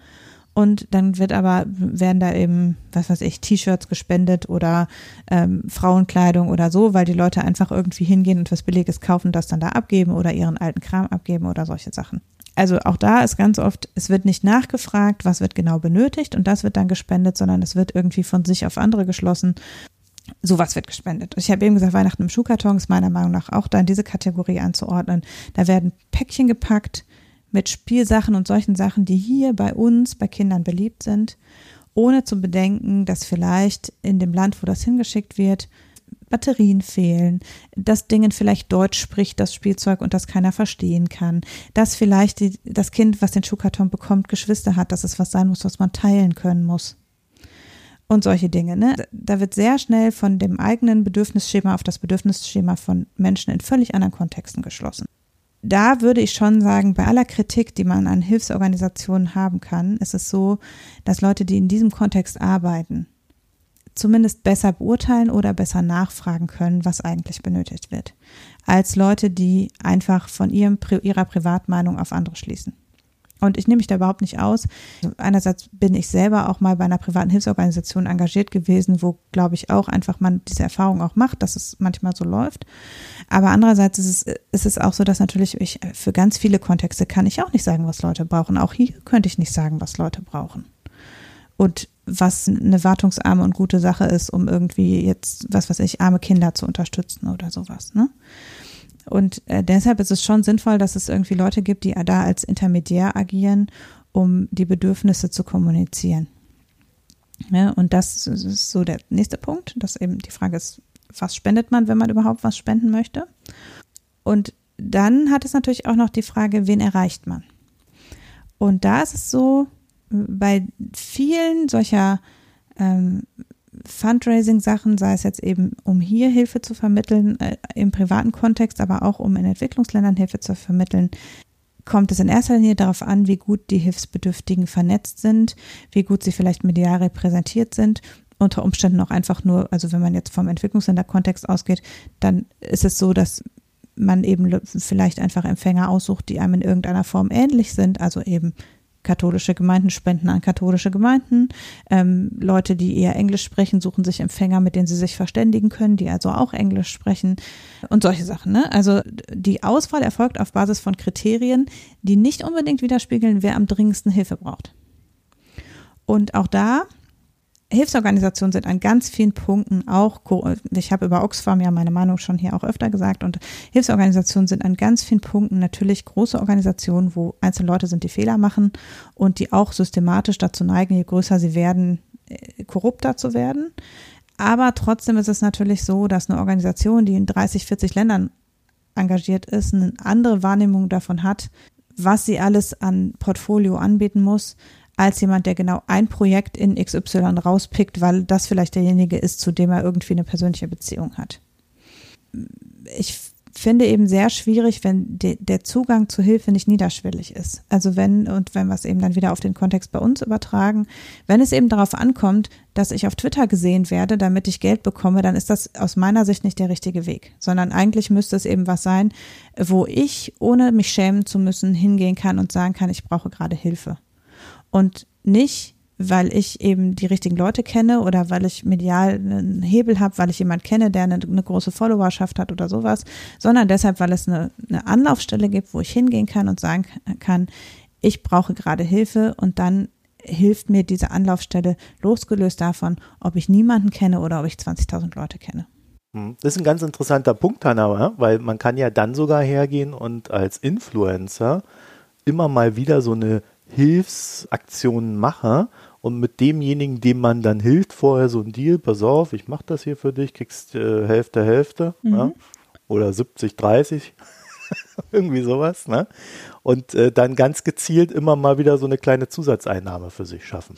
und dann wird aber, werden da eben, was weiß ich, T-Shirts gespendet oder ähm, Frauenkleidung oder so, weil die Leute einfach irgendwie hingehen und was Billiges kaufen, das dann da abgeben oder ihren alten Kram abgeben oder solche Sachen. Also auch da ist ganz oft, es wird nicht nachgefragt, was wird genau benötigt und das wird dann gespendet, sondern es wird irgendwie von sich auf andere geschlossen. Sowas wird gespendet. Ich habe eben gesagt, Weihnachten im Schuhkarton ist meiner Meinung nach auch da in diese Kategorie anzuordnen. Da werden Päckchen gepackt, mit Spielsachen und solchen Sachen, die hier bei uns, bei Kindern beliebt sind, ohne zu bedenken, dass vielleicht in dem Land, wo das hingeschickt wird, Batterien fehlen, dass Dingen vielleicht Deutsch spricht, das Spielzeug und das keiner verstehen kann, dass vielleicht die, das Kind, was den Schuhkarton bekommt, Geschwister hat, dass es was sein muss, was man teilen können muss. Und solche Dinge. Ne? Da wird sehr schnell von dem eigenen Bedürfnisschema auf das Bedürfnisschema von Menschen in völlig anderen Kontexten geschlossen da würde ich schon sagen, bei aller Kritik, die man an Hilfsorganisationen haben kann, ist es so, dass Leute, die in diesem Kontext arbeiten, zumindest besser beurteilen oder besser nachfragen können, was eigentlich benötigt wird, als Leute, die einfach von ihrem, ihrer Privatmeinung auf andere schließen. Und ich nehme mich da überhaupt nicht aus. Einerseits bin ich selber auch mal bei einer privaten Hilfsorganisation engagiert gewesen, wo, glaube ich, auch einfach man diese Erfahrung auch macht, dass es manchmal so läuft. Aber andererseits ist es, ist es auch so, dass natürlich ich für ganz viele Kontexte kann ich auch nicht sagen, was Leute brauchen. Auch hier könnte ich nicht sagen, was Leute brauchen. Und was eine wartungsarme und gute Sache ist, um irgendwie jetzt, was weiß ich, arme Kinder zu unterstützen oder sowas. Ne? Und äh, deshalb ist es schon sinnvoll, dass es irgendwie Leute gibt, die da als Intermediär agieren, um die Bedürfnisse zu kommunizieren. Ja, und das ist so der nächste Punkt, dass eben die Frage ist, was spendet man, wenn man überhaupt was spenden möchte? Und dann hat es natürlich auch noch die Frage, wen erreicht man? Und da ist es so, bei vielen solcher ähm, Fundraising-Sachen, sei es jetzt eben, um hier Hilfe zu vermitteln, äh, im privaten Kontext, aber auch um in Entwicklungsländern Hilfe zu vermitteln, kommt es in erster Linie darauf an, wie gut die Hilfsbedürftigen vernetzt sind, wie gut sie vielleicht medial repräsentiert sind. Unter Umständen auch einfach nur, also wenn man jetzt vom Entwicklungsländer-Kontext ausgeht, dann ist es so, dass man eben vielleicht einfach Empfänger aussucht, die einem in irgendeiner Form ähnlich sind, also eben katholische Gemeinden spenden an katholische Gemeinden. Ähm, Leute, die eher Englisch sprechen, suchen sich Empfänger, mit denen sie sich verständigen können, die also auch Englisch sprechen und solche Sachen. Ne? Also die Auswahl erfolgt auf Basis von Kriterien, die nicht unbedingt widerspiegeln, wer am dringendsten Hilfe braucht. Und auch da Hilfsorganisationen sind an ganz vielen Punkten auch, ich habe über Oxfam ja meine Meinung schon hier auch öfter gesagt, und Hilfsorganisationen sind an ganz vielen Punkten natürlich große Organisationen, wo einzelne Leute sind, die Fehler machen und die auch systematisch dazu neigen, je größer sie werden, äh, korrupter zu werden. Aber trotzdem ist es natürlich so, dass eine Organisation, die in 30, 40 Ländern engagiert ist, eine andere Wahrnehmung davon hat, was sie alles an Portfolio anbieten muss, als jemand, der genau ein Projekt in XY rauspickt, weil das vielleicht derjenige ist, zu dem er irgendwie eine persönliche Beziehung hat. Ich finde eben sehr schwierig, wenn de, der Zugang zu Hilfe nicht niederschwellig ist. Also wenn, und wenn wir es eben dann wieder auf den Kontext bei uns übertragen, wenn es eben darauf ankommt, dass ich auf Twitter gesehen werde, damit ich Geld bekomme, dann ist das aus meiner Sicht nicht der richtige Weg, sondern eigentlich müsste es eben was sein, wo ich, ohne mich schämen zu müssen, hingehen kann und sagen kann, ich brauche gerade Hilfe und nicht, weil ich eben die richtigen Leute kenne oder weil ich medial einen Hebel habe, weil ich jemand kenne, der eine, eine, große Followerschaft hat oder sowas, sondern deshalb, weil es eine, eine Anlaufstelle gibt, wo ich hingehen kann und sagen kann, ich brauche gerade Hilfe und dann hilft mir diese Anlaufstelle losgelöst davon, ob ich niemanden kenne oder ob ich 20.000 Leute kenne. Hm. Das ist ein ganz interessanter Punkt, Hanna, weil man kann ja dann sogar hergehen und als Influencer immer mal wieder so eine Hilfsaktionen mache und mit demjenigen, dem man dann hilft, vorher so ein Deal, pass auf, ich mache das hier für dich, kriegst äh, Hälfte, Hälfte mhm. ja? oder 70, 30, irgendwie sowas. Ne? Und äh, dann ganz gezielt immer mal wieder so eine kleine Zusatzeinnahme für sich schaffen.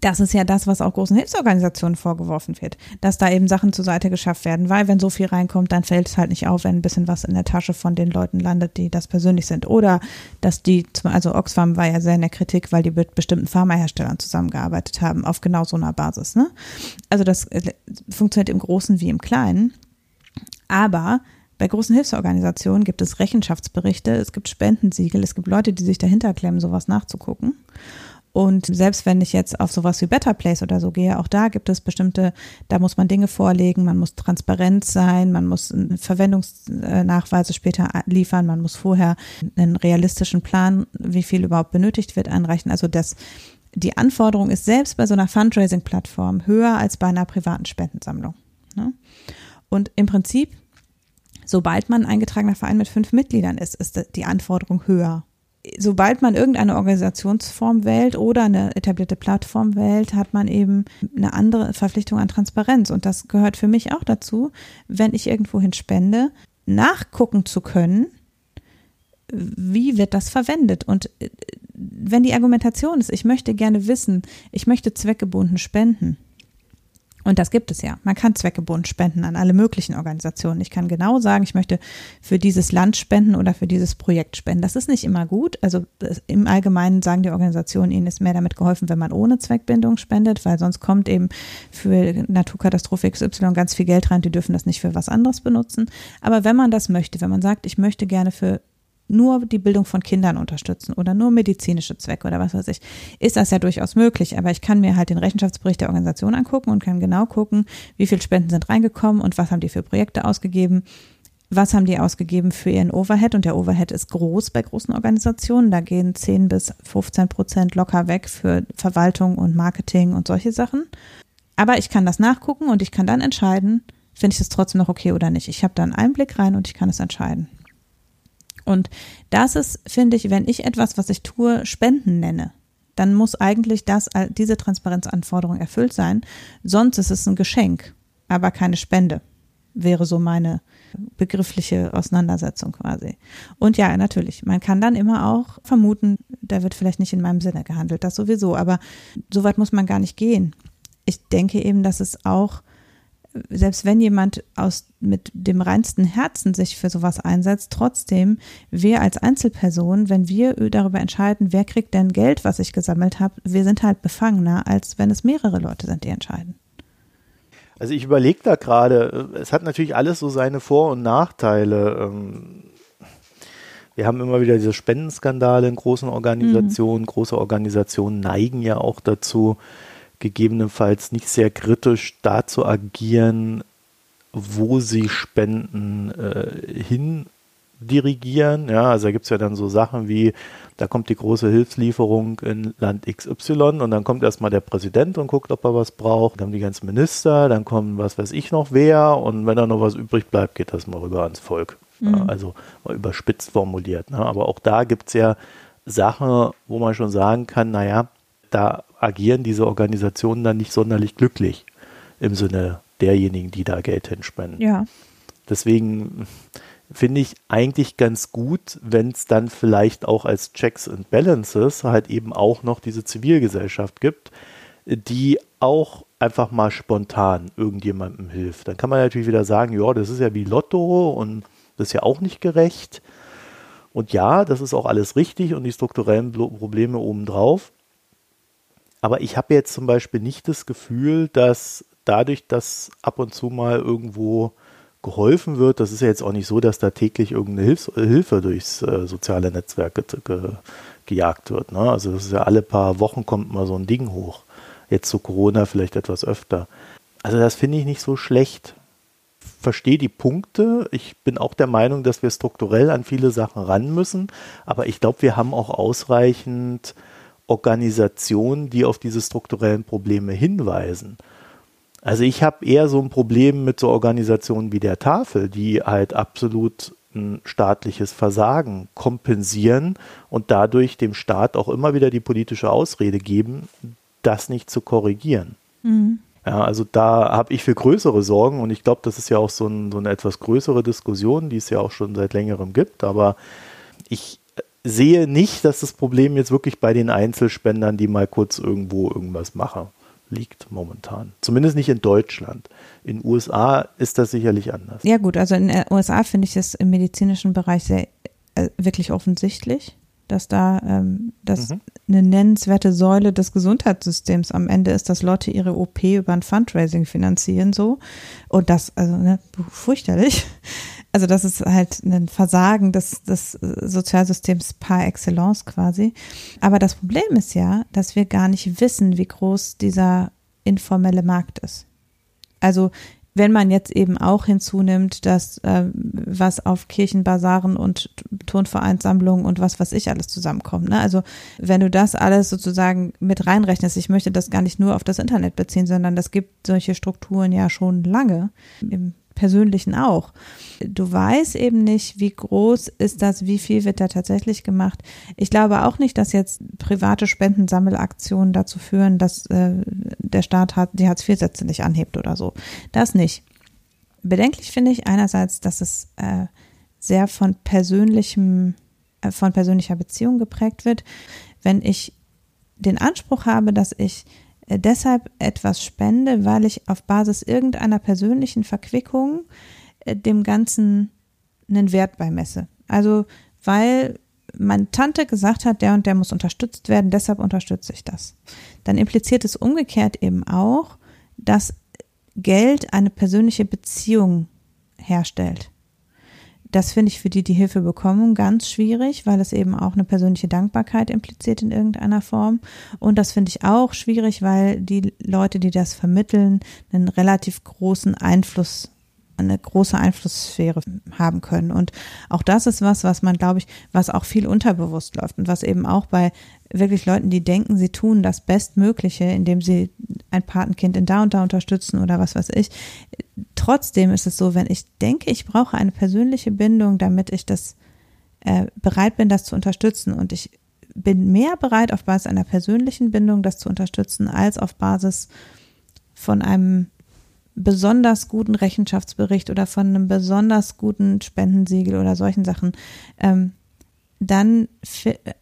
Das ist ja das, was auch großen Hilfsorganisationen vorgeworfen wird, dass da eben Sachen zur Seite geschafft werden, weil wenn so viel reinkommt, dann fällt es halt nicht auf, wenn ein bisschen was in der Tasche von den Leuten landet, die das persönlich sind. Oder dass die, also Oxfam war ja sehr in der Kritik, weil die mit bestimmten Pharmaherstellern zusammengearbeitet haben, auf genau so einer Basis. Ne? Also das äh, funktioniert im Großen wie im Kleinen. Aber bei großen Hilfsorganisationen gibt es Rechenschaftsberichte, es gibt Spendensiegel, es gibt Leute, die sich dahinter klemmen, sowas nachzugucken. Und selbst wenn ich jetzt auf sowas wie Better Place oder so gehe, auch da gibt es bestimmte, da muss man Dinge vorlegen, man muss transparent sein, man muss Verwendungsnachweise später liefern, man muss vorher einen realistischen Plan, wie viel überhaupt benötigt wird, einreichen. Also das, die Anforderung ist selbst bei so einer Fundraising-Plattform höher als bei einer privaten Spendensammlung. Ne? Und im Prinzip, sobald man ein eingetragener Verein mit fünf Mitgliedern ist, ist die Anforderung höher sobald man irgendeine Organisationsform wählt oder eine etablierte Plattform wählt, hat man eben eine andere Verpflichtung an Transparenz. Und das gehört für mich auch dazu, wenn ich irgendwohin spende, nachgucken zu können, wie wird das verwendet? Und äh, wenn die Argumentation ist, ich möchte gerne wissen, ich möchte zweckgebunden spenden, und das gibt es ja. Man kann zweckgebunden spenden an alle möglichen Organisationen. Ich kann genau sagen, ich möchte für dieses Land spenden oder für dieses Projekt spenden. Das ist nicht immer gut. Also im Allgemeinen sagen die Organisationen, ihnen ist mehr damit geholfen, wenn man ohne Zweckbindung spendet, weil sonst kommt eben für Naturkatastrophe XY ganz viel Geld rein. Die dürfen das nicht für was anderes benutzen. Aber wenn man das möchte, wenn man sagt, ich möchte gerne für nur die Bildung von Kindern unterstützen oder nur medizinische Zwecke oder was weiß ich, ist das ja durchaus möglich. Aber ich kann mir halt den Rechenschaftsbericht der Organisation angucken und kann genau gucken, wie viel Spenden sind reingekommen und was haben die für Projekte ausgegeben. Was haben die ausgegeben für ihren Overhead? Und der Overhead ist groß bei großen Organisationen. Da gehen 10 bis 15 Prozent locker weg für Verwaltung und Marketing und solche Sachen. Aber ich kann das nachgucken und ich kann dann entscheiden, finde ich das trotzdem noch okay oder nicht. Ich habe da einen Einblick rein und ich kann es entscheiden. Und das ist, finde ich, wenn ich etwas, was ich tue, Spenden nenne, dann muss eigentlich das, diese Transparenzanforderung erfüllt sein. Sonst ist es ein Geschenk, aber keine Spende. Wäre so meine begriffliche Auseinandersetzung quasi. Und ja, natürlich, man kann dann immer auch vermuten, da wird vielleicht nicht in meinem Sinne gehandelt, das sowieso, aber so weit muss man gar nicht gehen. Ich denke eben, dass es auch selbst wenn jemand aus mit dem reinsten Herzen sich für sowas einsetzt, trotzdem wir als Einzelperson, wenn wir darüber entscheiden, wer kriegt denn Geld, was ich gesammelt habe, wir sind halt befangener, als wenn es mehrere Leute sind, die entscheiden. Also ich überlege da gerade, es hat natürlich alles so seine Vor- und Nachteile. Ähm, wir haben immer wieder diese Spendenskandale in großen Organisationen. Mhm. Große Organisationen neigen ja auch dazu, gegebenenfalls nicht sehr kritisch dazu agieren, wo sie Spenden äh, hin dirigieren. Ja, also da gibt es ja dann so Sachen wie, da kommt die große Hilfslieferung in Land XY und dann kommt erstmal der Präsident und guckt, ob er was braucht. Dann haben die ganzen Minister, dann kommen was weiß ich noch wer und wenn da noch was übrig bleibt, geht das mal rüber ans Volk. Mhm. Ja, also mal überspitzt formuliert. Ne? Aber auch da gibt es ja Sachen, wo man schon sagen kann, naja, da agieren diese Organisationen dann nicht sonderlich glücklich im Sinne derjenigen, die da Geld hinspenden. Ja. Deswegen finde ich eigentlich ganz gut, wenn es dann vielleicht auch als Checks and Balances halt eben auch noch diese Zivilgesellschaft gibt, die auch einfach mal spontan irgendjemandem hilft. Dann kann man natürlich wieder sagen, ja, das ist ja wie Lotto und das ist ja auch nicht gerecht. Und ja, das ist auch alles richtig und die strukturellen Probleme obendrauf. Aber ich habe jetzt zum Beispiel nicht das Gefühl, dass dadurch, dass ab und zu mal irgendwo geholfen wird, das ist ja jetzt auch nicht so, dass da täglich irgendeine Hilfs Hilfe durchs äh, soziale Netzwerk ge ge gejagt wird. Ne? Also das ist ja alle paar Wochen kommt mal so ein Ding hoch. Jetzt zu Corona vielleicht etwas öfter. Also das finde ich nicht so schlecht. Verstehe die Punkte. Ich bin auch der Meinung, dass wir strukturell an viele Sachen ran müssen. Aber ich glaube, wir haben auch ausreichend Organisationen, die auf diese strukturellen Probleme hinweisen. Also ich habe eher so ein Problem mit so Organisationen wie der Tafel, die halt absolut ein staatliches Versagen kompensieren und dadurch dem Staat auch immer wieder die politische Ausrede geben, das nicht zu korrigieren. Mhm. Ja, also da habe ich für größere Sorgen und ich glaube, das ist ja auch so, ein, so, eine etwas größere Diskussion, die es ja auch schon seit längerem gibt, aber ich sehe nicht, dass das Problem jetzt wirklich bei den Einzelspendern, die mal kurz irgendwo irgendwas machen, liegt momentan. Zumindest nicht in Deutschland. In den USA ist das sicherlich anders. Ja gut, also in den USA finde ich es im medizinischen Bereich sehr äh, wirklich offensichtlich, dass da ähm, das mhm. eine nennenswerte Säule des Gesundheitssystems am Ende ist, dass Leute ihre OP über ein Fundraising finanzieren so und das also ne, fürchterlich. Also das ist halt ein Versagen des, des Sozialsystems par excellence quasi. Aber das Problem ist ja, dass wir gar nicht wissen, wie groß dieser informelle Markt ist. Also wenn man jetzt eben auch hinzunimmt, dass äh, was auf Kirchenbasaren und Turnvereinssammlungen und was was ich alles zusammenkommt. Ne? Also wenn du das alles sozusagen mit reinrechnest, ich möchte das gar nicht nur auf das Internet beziehen, sondern das gibt solche Strukturen ja schon lange im persönlichen auch. Du weißt eben nicht, wie groß ist das, wie viel wird da tatsächlich gemacht. Ich glaube auch nicht, dass jetzt private Spendensammelaktionen dazu führen, dass äh, der Staat hat, die Hartz-IV-Sätze nicht anhebt oder so. Das nicht. Bedenklich finde ich einerseits, dass es äh, sehr von persönlichem, äh, von persönlicher Beziehung geprägt wird. Wenn ich den Anspruch habe, dass ich deshalb etwas spende, weil ich auf Basis irgendeiner persönlichen Verquickung äh, dem Ganzen einen Wert beimesse. Also weil meine Tante gesagt hat, der und der muss unterstützt werden, deshalb unterstütze ich das. Dann impliziert es umgekehrt eben auch, dass Geld eine persönliche Beziehung herstellt. Das finde ich für die, die Hilfe bekommen, ganz schwierig, weil es eben auch eine persönliche Dankbarkeit impliziert in irgendeiner Form. Und das finde ich auch schwierig, weil die Leute, die das vermitteln, einen relativ großen Einfluss eine große Einflusssphäre haben können. Und auch das ist was, was man, glaube ich, was auch viel unterbewusst läuft und was eben auch bei wirklich Leuten, die denken, sie tun das Bestmögliche, indem sie ein Patenkind in da und da unterstützen oder was weiß ich. Trotzdem ist es so, wenn ich denke, ich brauche eine persönliche Bindung, damit ich das äh, bereit bin, das zu unterstützen und ich bin mehr bereit, auf Basis einer persönlichen Bindung das zu unterstützen, als auf Basis von einem besonders guten Rechenschaftsbericht oder von einem besonders guten Spendensiegel oder solchen Sachen. Ähm, dann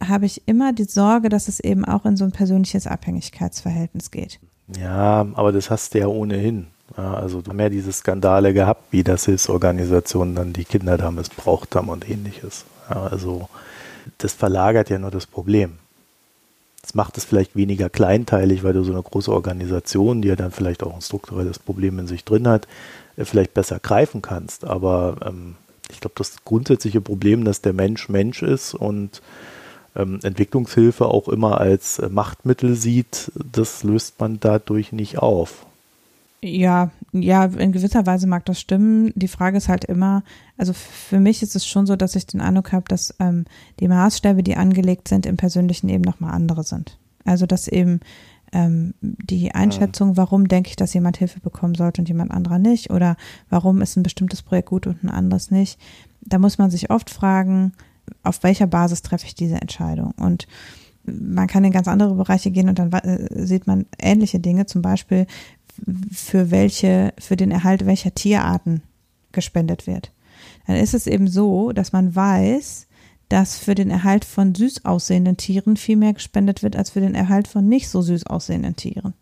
habe ich immer die Sorge, dass es eben auch in so ein persönliches Abhängigkeitsverhältnis geht. Ja, aber das hast du ja ohnehin. Also du ja diese Skandale gehabt, wie das Hilfsorganisationen dann die Kinder da missbraucht haben und ähnliches. Also das verlagert ja nur das Problem. Das macht es vielleicht weniger kleinteilig, weil du so eine große Organisation, die ja dann vielleicht auch ein strukturelles Problem in sich drin hat, äh, vielleicht besser greifen kannst. Aber ähm, ich glaube, das grundsätzliche Problem, dass der Mensch Mensch ist und ähm, Entwicklungshilfe auch immer als äh, Machtmittel sieht, das löst man dadurch nicht auf. Ja, ja, in gewisser Weise mag das stimmen. Die Frage ist halt immer, also für mich ist es schon so, dass ich den Eindruck habe, dass ähm, die Maßstäbe, die angelegt sind, im Persönlichen eben nochmal andere sind. Also dass eben ähm, die Einschätzung, warum denke ich, dass jemand Hilfe bekommen sollte und jemand anderer nicht oder warum ist ein bestimmtes Projekt gut und ein anderes nicht. Da muss man sich oft fragen, auf welcher Basis treffe ich diese Entscheidung? Und man kann in ganz andere Bereiche gehen und dann äh, sieht man ähnliche Dinge, zum Beispiel für welche, für den Erhalt welcher Tierarten gespendet wird. Dann ist es eben so, dass man weiß, dass für den Erhalt von süß aussehenden Tieren viel mehr gespendet wird als für den Erhalt von nicht so süß aussehenden Tieren.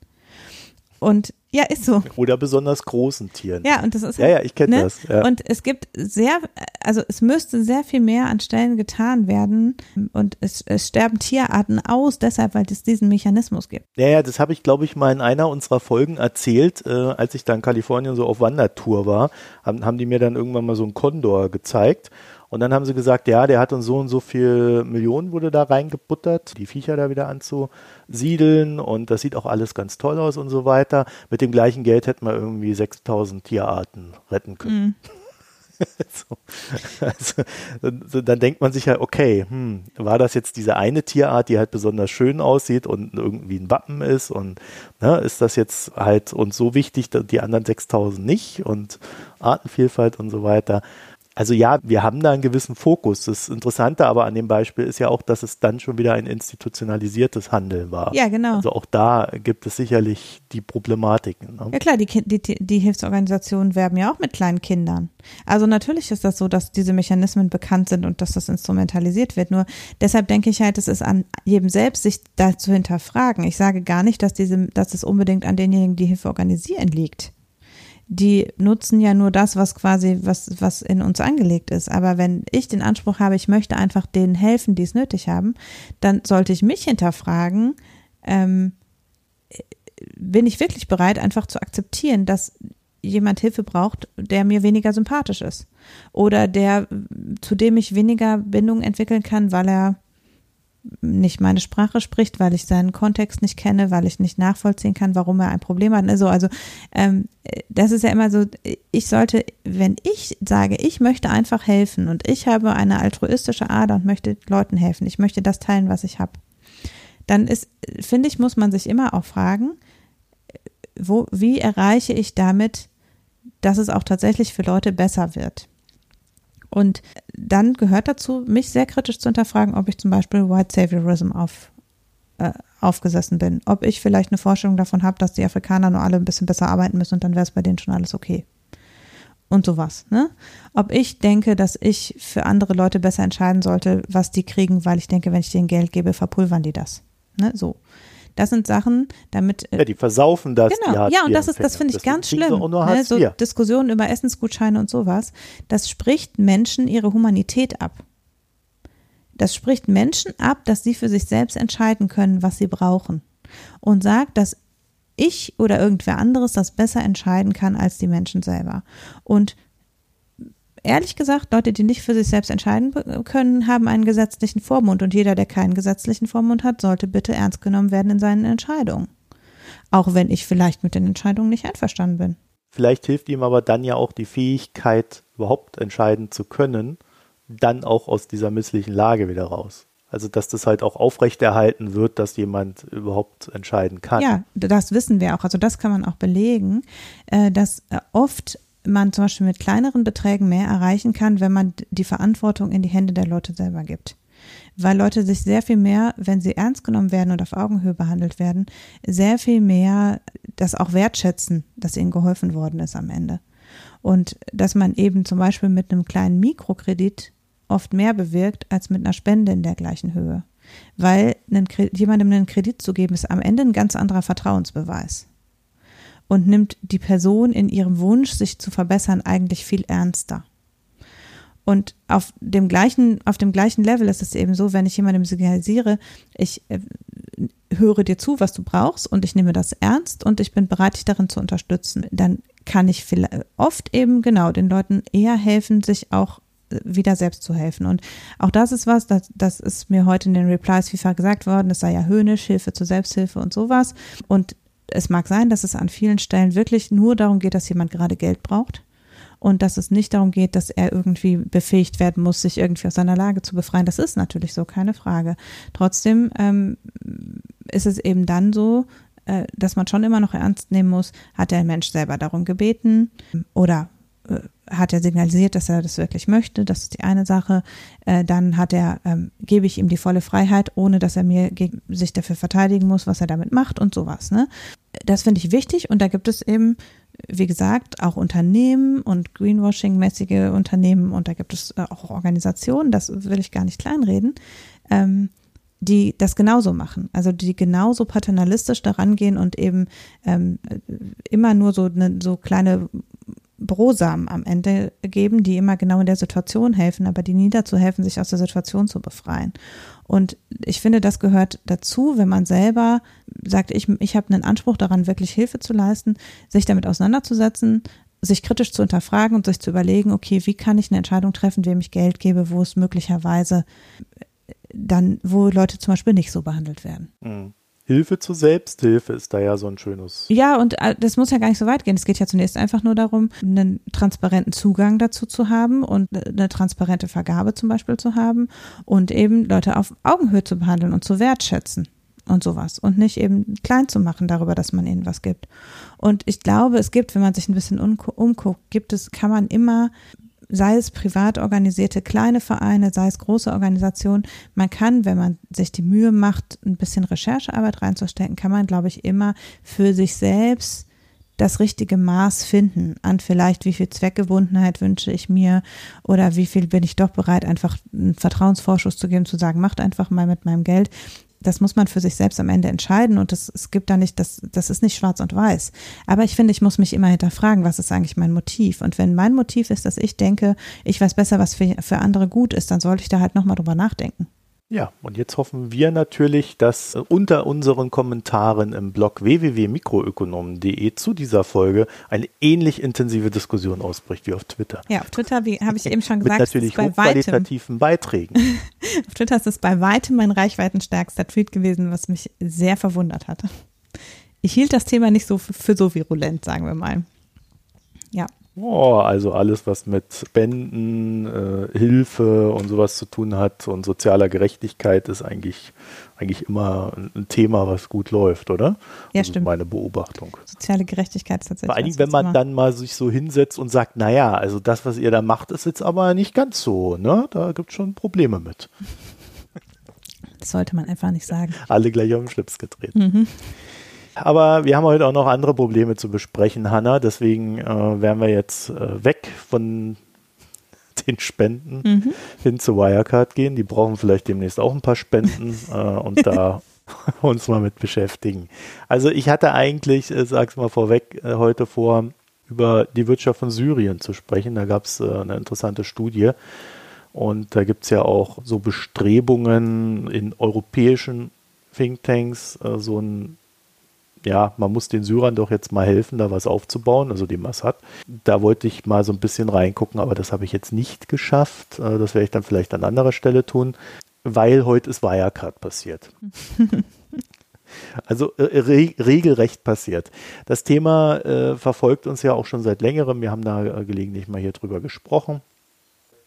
Und ja, ist so. Oder besonders großen Tieren. Ja, und das ist. Ja, ja, ich kenne ne? das. Ja. Und es gibt sehr, also es müsste sehr viel mehr an Stellen getan werden. Und es, es sterben Tierarten aus, deshalb, weil es diesen Mechanismus gibt. Ja, ja, das habe ich, glaube ich, mal in einer unserer Folgen erzählt, äh, als ich da in Kalifornien so auf Wandertour war. Haben, haben die mir dann irgendwann mal so einen Kondor gezeigt. Und dann haben sie gesagt, ja, der hat uns so und so viel Millionen wurde da reingebuttert, die Viecher da wieder anzusiedeln und das sieht auch alles ganz toll aus und so weiter. Mit dem gleichen Geld hätten wir irgendwie 6000 Tierarten retten können. Mhm. so. also, dann denkt man sich ja, okay, hm, war das jetzt diese eine Tierart, die halt besonders schön aussieht und irgendwie ein Wappen ist und ne, ist das jetzt halt uns so wichtig, die anderen 6000 nicht und Artenvielfalt und so weiter. Also ja, wir haben da einen gewissen Fokus. Das Interessante aber an dem Beispiel ist ja auch, dass es dann schon wieder ein institutionalisiertes Handeln war. Ja, genau. Also auch da gibt es sicherlich die Problematiken. Ne? Ja klar, die, die, die Hilfsorganisationen werben ja auch mit kleinen Kindern. Also natürlich ist das so, dass diese Mechanismen bekannt sind und dass das instrumentalisiert wird. Nur deshalb denke ich halt, es ist an jedem selbst, sich da zu hinterfragen. Ich sage gar nicht, dass diese, dass es unbedingt an denjenigen, die Hilfe organisieren, liegt die nutzen ja nur das, was quasi, was, was in uns angelegt ist. Aber wenn ich den Anspruch habe, ich möchte einfach denen helfen, die es nötig haben, dann sollte ich mich hinterfragen, ähm, bin ich wirklich bereit, einfach zu akzeptieren, dass jemand Hilfe braucht, der mir weniger sympathisch ist oder der, zu dem ich weniger Bindung entwickeln kann, weil er nicht meine Sprache spricht, weil ich seinen Kontext nicht kenne, weil ich nicht nachvollziehen kann, warum er ein Problem hat. Also, also ähm, das ist ja immer so, ich sollte, wenn ich sage, ich möchte einfach helfen und ich habe eine altruistische Ader und möchte Leuten helfen, ich möchte das teilen, was ich habe, dann ist, finde ich, muss man sich immer auch fragen, wo, wie erreiche ich damit, dass es auch tatsächlich für Leute besser wird. Und dann gehört dazu, mich sehr kritisch zu hinterfragen, ob ich zum Beispiel White Saviorism auf, äh, aufgesessen bin. Ob ich vielleicht eine Vorstellung davon habe, dass die Afrikaner nur alle ein bisschen besser arbeiten müssen und dann wäre es bei denen schon alles okay. Und sowas. Ne? Ob ich denke, dass ich für andere Leute besser entscheiden sollte, was die kriegen, weil ich denke, wenn ich denen Geld gebe, verpulvern die das. Ne? So. Das sind Sachen, damit. Äh, ja, die versaufen das. Genau, ja, und das ist, das finde ich ganz schlimm. Ne? So Diskussionen über Essensgutscheine und sowas. Das spricht Menschen ihre Humanität ab. Das spricht Menschen ab, dass sie für sich selbst entscheiden können, was sie brauchen. Und sagt, dass ich oder irgendwer anderes das besser entscheiden kann als die Menschen selber. Und ehrlich gesagt, Leute, die nicht für sich selbst entscheiden können, haben einen gesetzlichen Vormund. Und jeder, der keinen gesetzlichen Vormund hat, sollte bitte ernst genommen werden in seinen Entscheidungen. Auch wenn ich vielleicht mit den Entscheidungen nicht einverstanden bin. Vielleicht hilft ihm aber dann ja auch die Fähigkeit, überhaupt entscheiden zu können, dann auch aus dieser misslichen Lage wieder raus. Also, dass das halt auch aufrechterhalten wird, dass jemand überhaupt entscheiden kann. Ja, das wissen wir auch. Also, das kann man auch belegen, äh, dass äh, oft man zum Beispiel mit kleineren Beträgen mehr erreichen kann, wenn man die Verantwortung in die Hände der Leute selber gibt. Weil Leute sich sehr viel mehr, wenn sie ernst genommen werden und auf Augenhöhe behandelt werden, sehr viel mehr das auch wertschätzen, dass ihnen geholfen worden ist am Ende. Und dass man eben zum Beispiel mit einem kleinen Mikrokredit oft mehr bewirkt als mit einer Spende in der gleichen Höhe. Weil einen, jemandem einen Kredit zu geben, ist am Ende ein ganz anderer Vertrauensbeweis und nimmt die Person in ihrem Wunsch, sich zu verbessern, eigentlich viel ernster. Und auf dem gleichen, auf dem gleichen Level ist es eben so, wenn ich jemandem signalisiere, ich äh, höre dir zu, was du brauchst und ich nehme das ernst und ich bin bereit, dich darin zu unterstützen, dann kann ich oft eben genau den Leuten eher helfen, sich auch äh, wieder selbst zu helfen. Und auch das ist was, das, das ist mir heute in den Replies FIFA gesagt worden, es sei ja höhnisch, Hilfe zur Selbsthilfe und sowas. Und es mag sein, dass es an vielen Stellen wirklich nur darum geht, dass jemand gerade Geld braucht und dass es nicht darum geht, dass er irgendwie befähigt werden muss, sich irgendwie aus seiner Lage zu befreien. Das ist natürlich so, keine Frage. Trotzdem ähm, ist es eben dann so, äh, dass man schon immer noch ernst nehmen muss, hat der Mensch selber darum gebeten oder äh, hat er signalisiert, dass er das wirklich möchte. Das ist die eine Sache. Äh, dann hat er, ähm, gebe ich ihm die volle Freiheit, ohne dass er mir gegen, sich dafür verteidigen muss, was er damit macht und sowas. Ne? Das finde ich wichtig und da gibt es eben, wie gesagt, auch Unternehmen und Greenwashing-mäßige Unternehmen und da gibt es äh, auch Organisationen, das will ich gar nicht kleinreden, ähm, die das genauso machen. Also die genauso paternalistisch daran gehen und eben ähm, immer nur so eine so kleine Brosamen am Ende geben, die immer genau in der Situation helfen, aber die nie dazu helfen, sich aus der Situation zu befreien. Und ich finde, das gehört dazu, wenn man selber sagt, ich, ich habe einen Anspruch daran, wirklich Hilfe zu leisten, sich damit auseinanderzusetzen, sich kritisch zu hinterfragen und sich zu überlegen, okay, wie kann ich eine Entscheidung treffen, wem ich Geld gebe, wo es möglicherweise dann, wo Leute zum Beispiel nicht so behandelt werden. Mhm. Hilfe zur Selbsthilfe ist da ja so ein schönes. Ja, und äh, das muss ja gar nicht so weit gehen. Es geht ja zunächst einfach nur darum, einen transparenten Zugang dazu zu haben und eine transparente Vergabe zum Beispiel zu haben und eben Leute auf Augenhöhe zu behandeln und zu wertschätzen und sowas und nicht eben klein zu machen darüber, dass man ihnen was gibt. Und ich glaube, es gibt, wenn man sich ein bisschen umguckt, gibt es, kann man immer sei es privat organisierte kleine Vereine, sei es große Organisationen, man kann, wenn man sich die Mühe macht, ein bisschen Recherchearbeit reinzustecken, kann man, glaube ich, immer für sich selbst das richtige Maß finden an vielleicht, wie viel Zweckgebundenheit wünsche ich mir oder wie viel bin ich doch bereit, einfach einen Vertrauensvorschuss zu geben, zu sagen, macht einfach mal mit meinem Geld. Das muss man für sich selbst am Ende entscheiden und das, es gibt da nicht, das, das ist nicht schwarz und weiß. Aber ich finde, ich muss mich immer hinterfragen, was ist eigentlich mein Motiv? Und wenn mein Motiv ist, dass ich denke, ich weiß besser, was für, für andere gut ist, dann sollte ich da halt nochmal drüber nachdenken. Ja, und jetzt hoffen wir natürlich, dass unter unseren Kommentaren im Blog www.mikroökonomen.de zu dieser Folge eine ähnlich intensive Diskussion ausbricht wie auf Twitter. Ja, auf Twitter, wie habe ich eben schon gesagt, Mit natürlich hochqualitativen Beiträgen. auf Twitter ist es bei weitem mein reichweitenstärkster Tweet gewesen, was mich sehr verwundert hatte. Ich hielt das Thema nicht so für, für so virulent, sagen wir mal. Oh, also alles, was mit Spenden, äh, Hilfe und sowas zu tun hat und sozialer Gerechtigkeit ist eigentlich, eigentlich immer ein Thema, was gut läuft, oder? Ja, das stimmt. Meine Beobachtung. Soziale Gerechtigkeit ist tatsächlich. Vor allem, wenn man dann mal sich so hinsetzt und sagt, naja, also das, was ihr da macht, ist jetzt aber nicht ganz so, ne? Da gibt es schon Probleme mit. Das sollte man einfach nicht sagen. Alle gleich auf den Schlips gedreht. Mhm. Aber wir haben heute auch noch andere Probleme zu besprechen, Hanna. Deswegen äh, werden wir jetzt äh, weg von den Spenden mhm. hin zu Wirecard gehen. Die brauchen vielleicht demnächst auch ein paar Spenden äh, und da uns mal mit beschäftigen. Also ich hatte eigentlich, äh, sag's mal vorweg, äh, heute vor, über die Wirtschaft von Syrien zu sprechen. Da gab es äh, eine interessante Studie. Und da gibt es ja auch so Bestrebungen in europäischen Thinktanks, äh, so ein ja, man muss den Syrern doch jetzt mal helfen, da was aufzubauen, also dem Assad. Da wollte ich mal so ein bisschen reingucken, aber das habe ich jetzt nicht geschafft. Äh, das werde ich dann vielleicht an anderer Stelle tun, weil heute ist Wirecard passiert. Also äh, re regelrecht passiert. Das Thema äh, verfolgt uns ja auch schon seit längerem. Wir haben da äh, gelegentlich mal hier drüber gesprochen.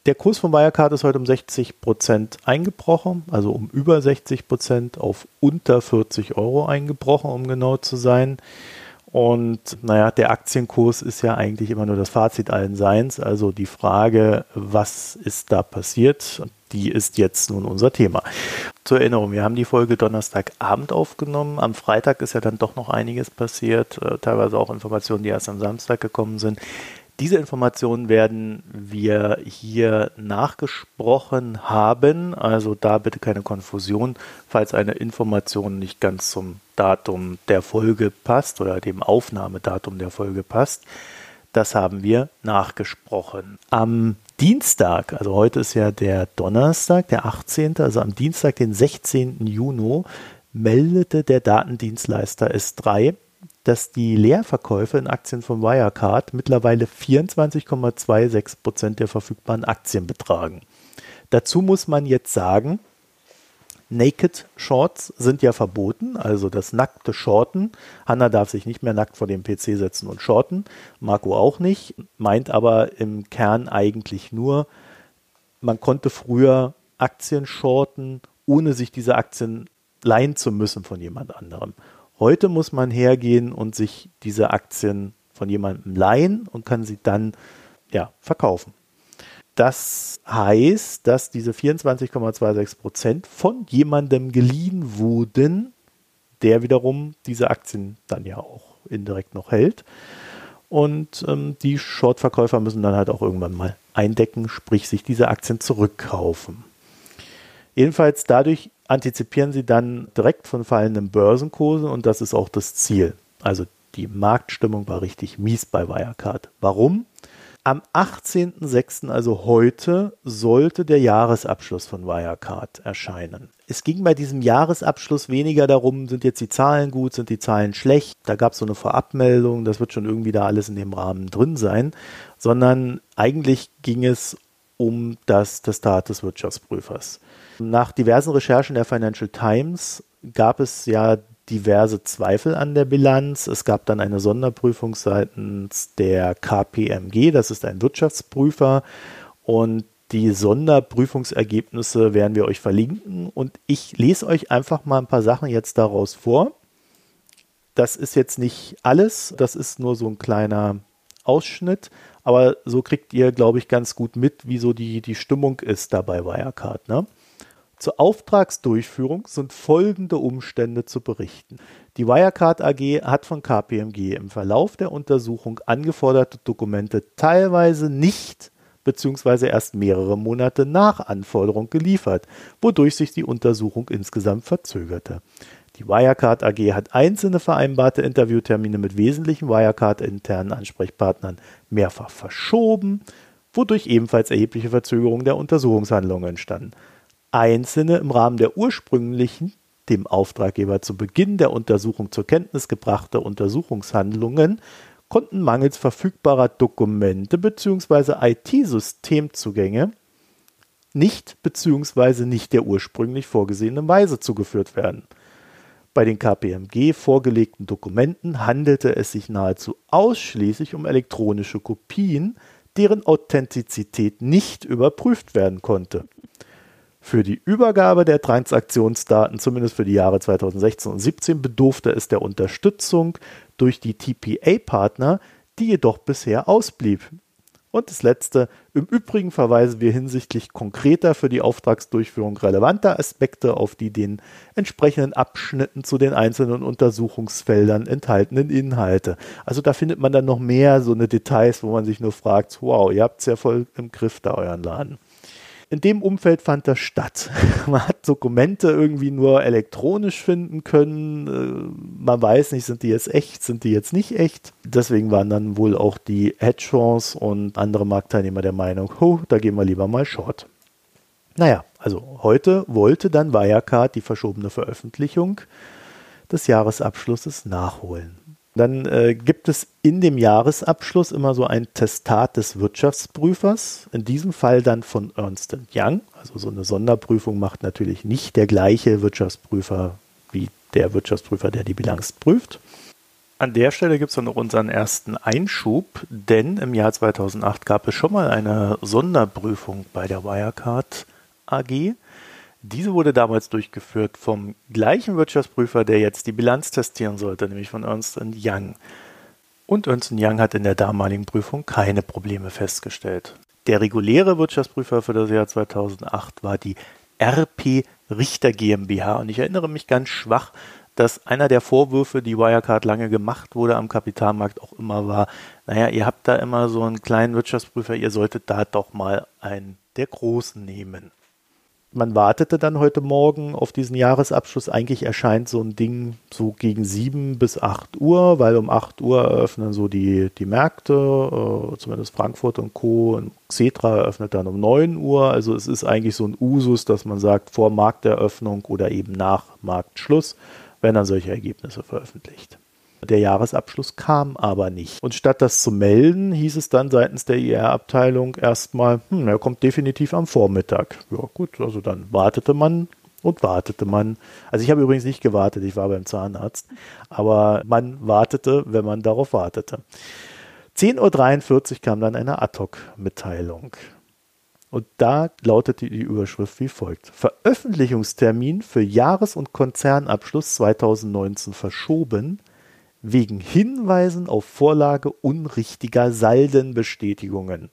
Der Kurs von Wirecard ist heute um 60 Prozent eingebrochen, also um über 60 Prozent auf unter 40 Euro eingebrochen, um genau zu sein. Und naja, der Aktienkurs ist ja eigentlich immer nur das Fazit allen Seins. Also die Frage, was ist da passiert, die ist jetzt nun unser Thema. Zur Erinnerung, wir haben die Folge Donnerstagabend aufgenommen. Am Freitag ist ja dann doch noch einiges passiert, äh, teilweise auch Informationen, die erst am Samstag gekommen sind. Diese Informationen werden wir hier nachgesprochen haben. Also da bitte keine Konfusion, falls eine Information nicht ganz zum Datum der Folge passt oder dem Aufnahmedatum der Folge passt. Das haben wir nachgesprochen. Am Dienstag, also heute ist ja der Donnerstag, der 18., also am Dienstag, den 16. Juni, meldete der Datendienstleister S3, dass die Leerverkäufe in Aktien von Wirecard mittlerweile 24,26 Prozent der verfügbaren Aktien betragen. Dazu muss man jetzt sagen, Naked Shorts sind ja verboten, also das nackte Shorten. Hanna darf sich nicht mehr nackt vor dem PC setzen und shorten, Marco auch nicht, meint aber im Kern eigentlich nur, man konnte früher Aktien shorten, ohne sich diese Aktien leihen zu müssen von jemand anderem. Heute muss man hergehen und sich diese Aktien von jemandem leihen und kann sie dann ja, verkaufen. Das heißt, dass diese 24,26 Prozent von jemandem geliehen wurden, der wiederum diese Aktien dann ja auch indirekt noch hält. Und ähm, die Shortverkäufer müssen dann halt auch irgendwann mal eindecken, sprich sich diese Aktien zurückkaufen. Jedenfalls dadurch antizipieren sie dann direkt von fallenden Börsenkursen und das ist auch das Ziel. Also die Marktstimmung war richtig mies bei Wirecard. Warum? Am 18.06., also heute, sollte der Jahresabschluss von Wirecard erscheinen. Es ging bei diesem Jahresabschluss weniger darum, sind jetzt die Zahlen gut, sind die Zahlen schlecht. Da gab es so eine Vorabmeldung, das wird schon irgendwie da alles in dem Rahmen drin sein, sondern eigentlich ging es um das Testat des Wirtschaftsprüfers. Nach diversen Recherchen der Financial Times gab es ja diverse Zweifel an der Bilanz. Es gab dann eine Sonderprüfung seitens der KPMG, das ist ein Wirtschaftsprüfer, und die Sonderprüfungsergebnisse werden wir euch verlinken. Und ich lese euch einfach mal ein paar Sachen jetzt daraus vor. Das ist jetzt nicht alles, das ist nur so ein kleiner Ausschnitt Aber so kriegt ihr, glaube ich, ganz gut mit, wie so die, die Stimmung ist da bei Wirecard. Ne? Zur Auftragsdurchführung sind folgende Umstände zu berichten. Die Wirecard AG hat von KPMG im Verlauf der Untersuchung angeforderte Dokumente teilweise nicht bzw. erst mehrere Monate nach Anforderung geliefert, wodurch sich die Untersuchung insgesamt verzögerte. Die Wirecard AG hat einzelne vereinbarte Interviewtermine mit wesentlichen Wirecard-internen Ansprechpartnern mehrfach verschoben, wodurch ebenfalls erhebliche Verzögerungen der Untersuchungshandlungen entstanden. Einzelne im Rahmen der ursprünglichen, dem Auftraggeber zu Beginn der Untersuchung zur Kenntnis gebrachte Untersuchungshandlungen konnten mangels verfügbarer Dokumente bzw. IT-Systemzugänge nicht bzw. nicht der ursprünglich vorgesehenen Weise zugeführt werden. Bei den KPMG vorgelegten Dokumenten handelte es sich nahezu ausschließlich um elektronische Kopien, deren Authentizität nicht überprüft werden konnte. Für die Übergabe der Transaktionsdaten, zumindest für die Jahre 2016 und 2017, bedurfte es der Unterstützung durch die TPA-Partner, die jedoch bisher ausblieb. Und das letzte, im Übrigen verweisen wir hinsichtlich konkreter für die Auftragsdurchführung relevanter Aspekte auf die den entsprechenden Abschnitten zu den einzelnen Untersuchungsfeldern enthaltenen Inhalte. Also da findet man dann noch mehr so eine Details, wo man sich nur fragt, wow, ihr habt es ja voll im Griff da euren Laden. In dem Umfeld fand das statt. Man hat Dokumente irgendwie nur elektronisch finden können. Äh, man weiß nicht, sind die jetzt echt, sind die jetzt nicht echt. Deswegen waren dann wohl auch die Hedgefonds und andere Marktteilnehmer der Meinung, oh, da gehen wir lieber mal short. Naja, also heute wollte dann Wirecard die verschobene Veröffentlichung des Jahresabschlusses nachholen. Dann äh, gibt es in dem Jahresabschluss immer so ein Testat des Wirtschaftsprüfers, in diesem Fall dann von Ernst Young. Also so eine Sonderprüfung macht natürlich nicht der gleiche Wirtschaftsprüfer wie der Wirtschaftsprüfer, der die Bilanz prüft. An der Stelle gibt es dann noch unseren ersten Einschub, denn im Jahr 2008 gab es schon mal eine Sonderprüfung bei der Wirecard AG. Diese wurde damals durchgeführt vom gleichen Wirtschaftsprüfer, der jetzt die Bilanz testieren sollte, nämlich von Ernst Young. Und Ernst Young hat in der damaligen Prüfung keine Probleme festgestellt. Der reguläre Wirtschaftsprüfer für das Jahr 2008 war die RP Richter GmbH. Und ich erinnere mich ganz schwach, dass einer der Vorwürfe, die Wirecard lange gemacht wurde am Kapitalmarkt, auch immer war, naja, ihr habt da immer so einen kleinen Wirtschaftsprüfer, ihr solltet da doch mal einen der Großen nehmen man wartete dann heute Morgen auf diesen Jahresabschluss. Eigentlich erscheint so ein Ding so gegen 7 bis 8 Uhr, weil um 8 Uhr eröffnen so die, die Märkte, äh, zumindest Frankfurt und Co. Und Xetra eröffnet dann um 9 Uhr. Also es ist eigentlich so ein Usus, dass man sagt, vor Markteröffnung oder eben nach Marktschluss werden dann solche Ergebnisse veröffentlicht. Der Jahresabschluss kam aber nicht. Und statt das zu melden, hieß es dann seitens der IR-Abteilung erstmal, hm, er kommt definitiv am Vormittag. Ja gut, also dann wartete man und wartete man. Also ich habe übrigens nicht gewartet, ich war beim Zahnarzt, aber man wartete, wenn man darauf wartete. 10.43 Uhr kam dann eine Ad-Hoc-Mitteilung. Und da lautete die Überschrift wie folgt. Veröffentlichungstermin für Jahres- und Konzernabschluss 2019 verschoben wegen Hinweisen auf Vorlage unrichtiger Saldenbestätigungen.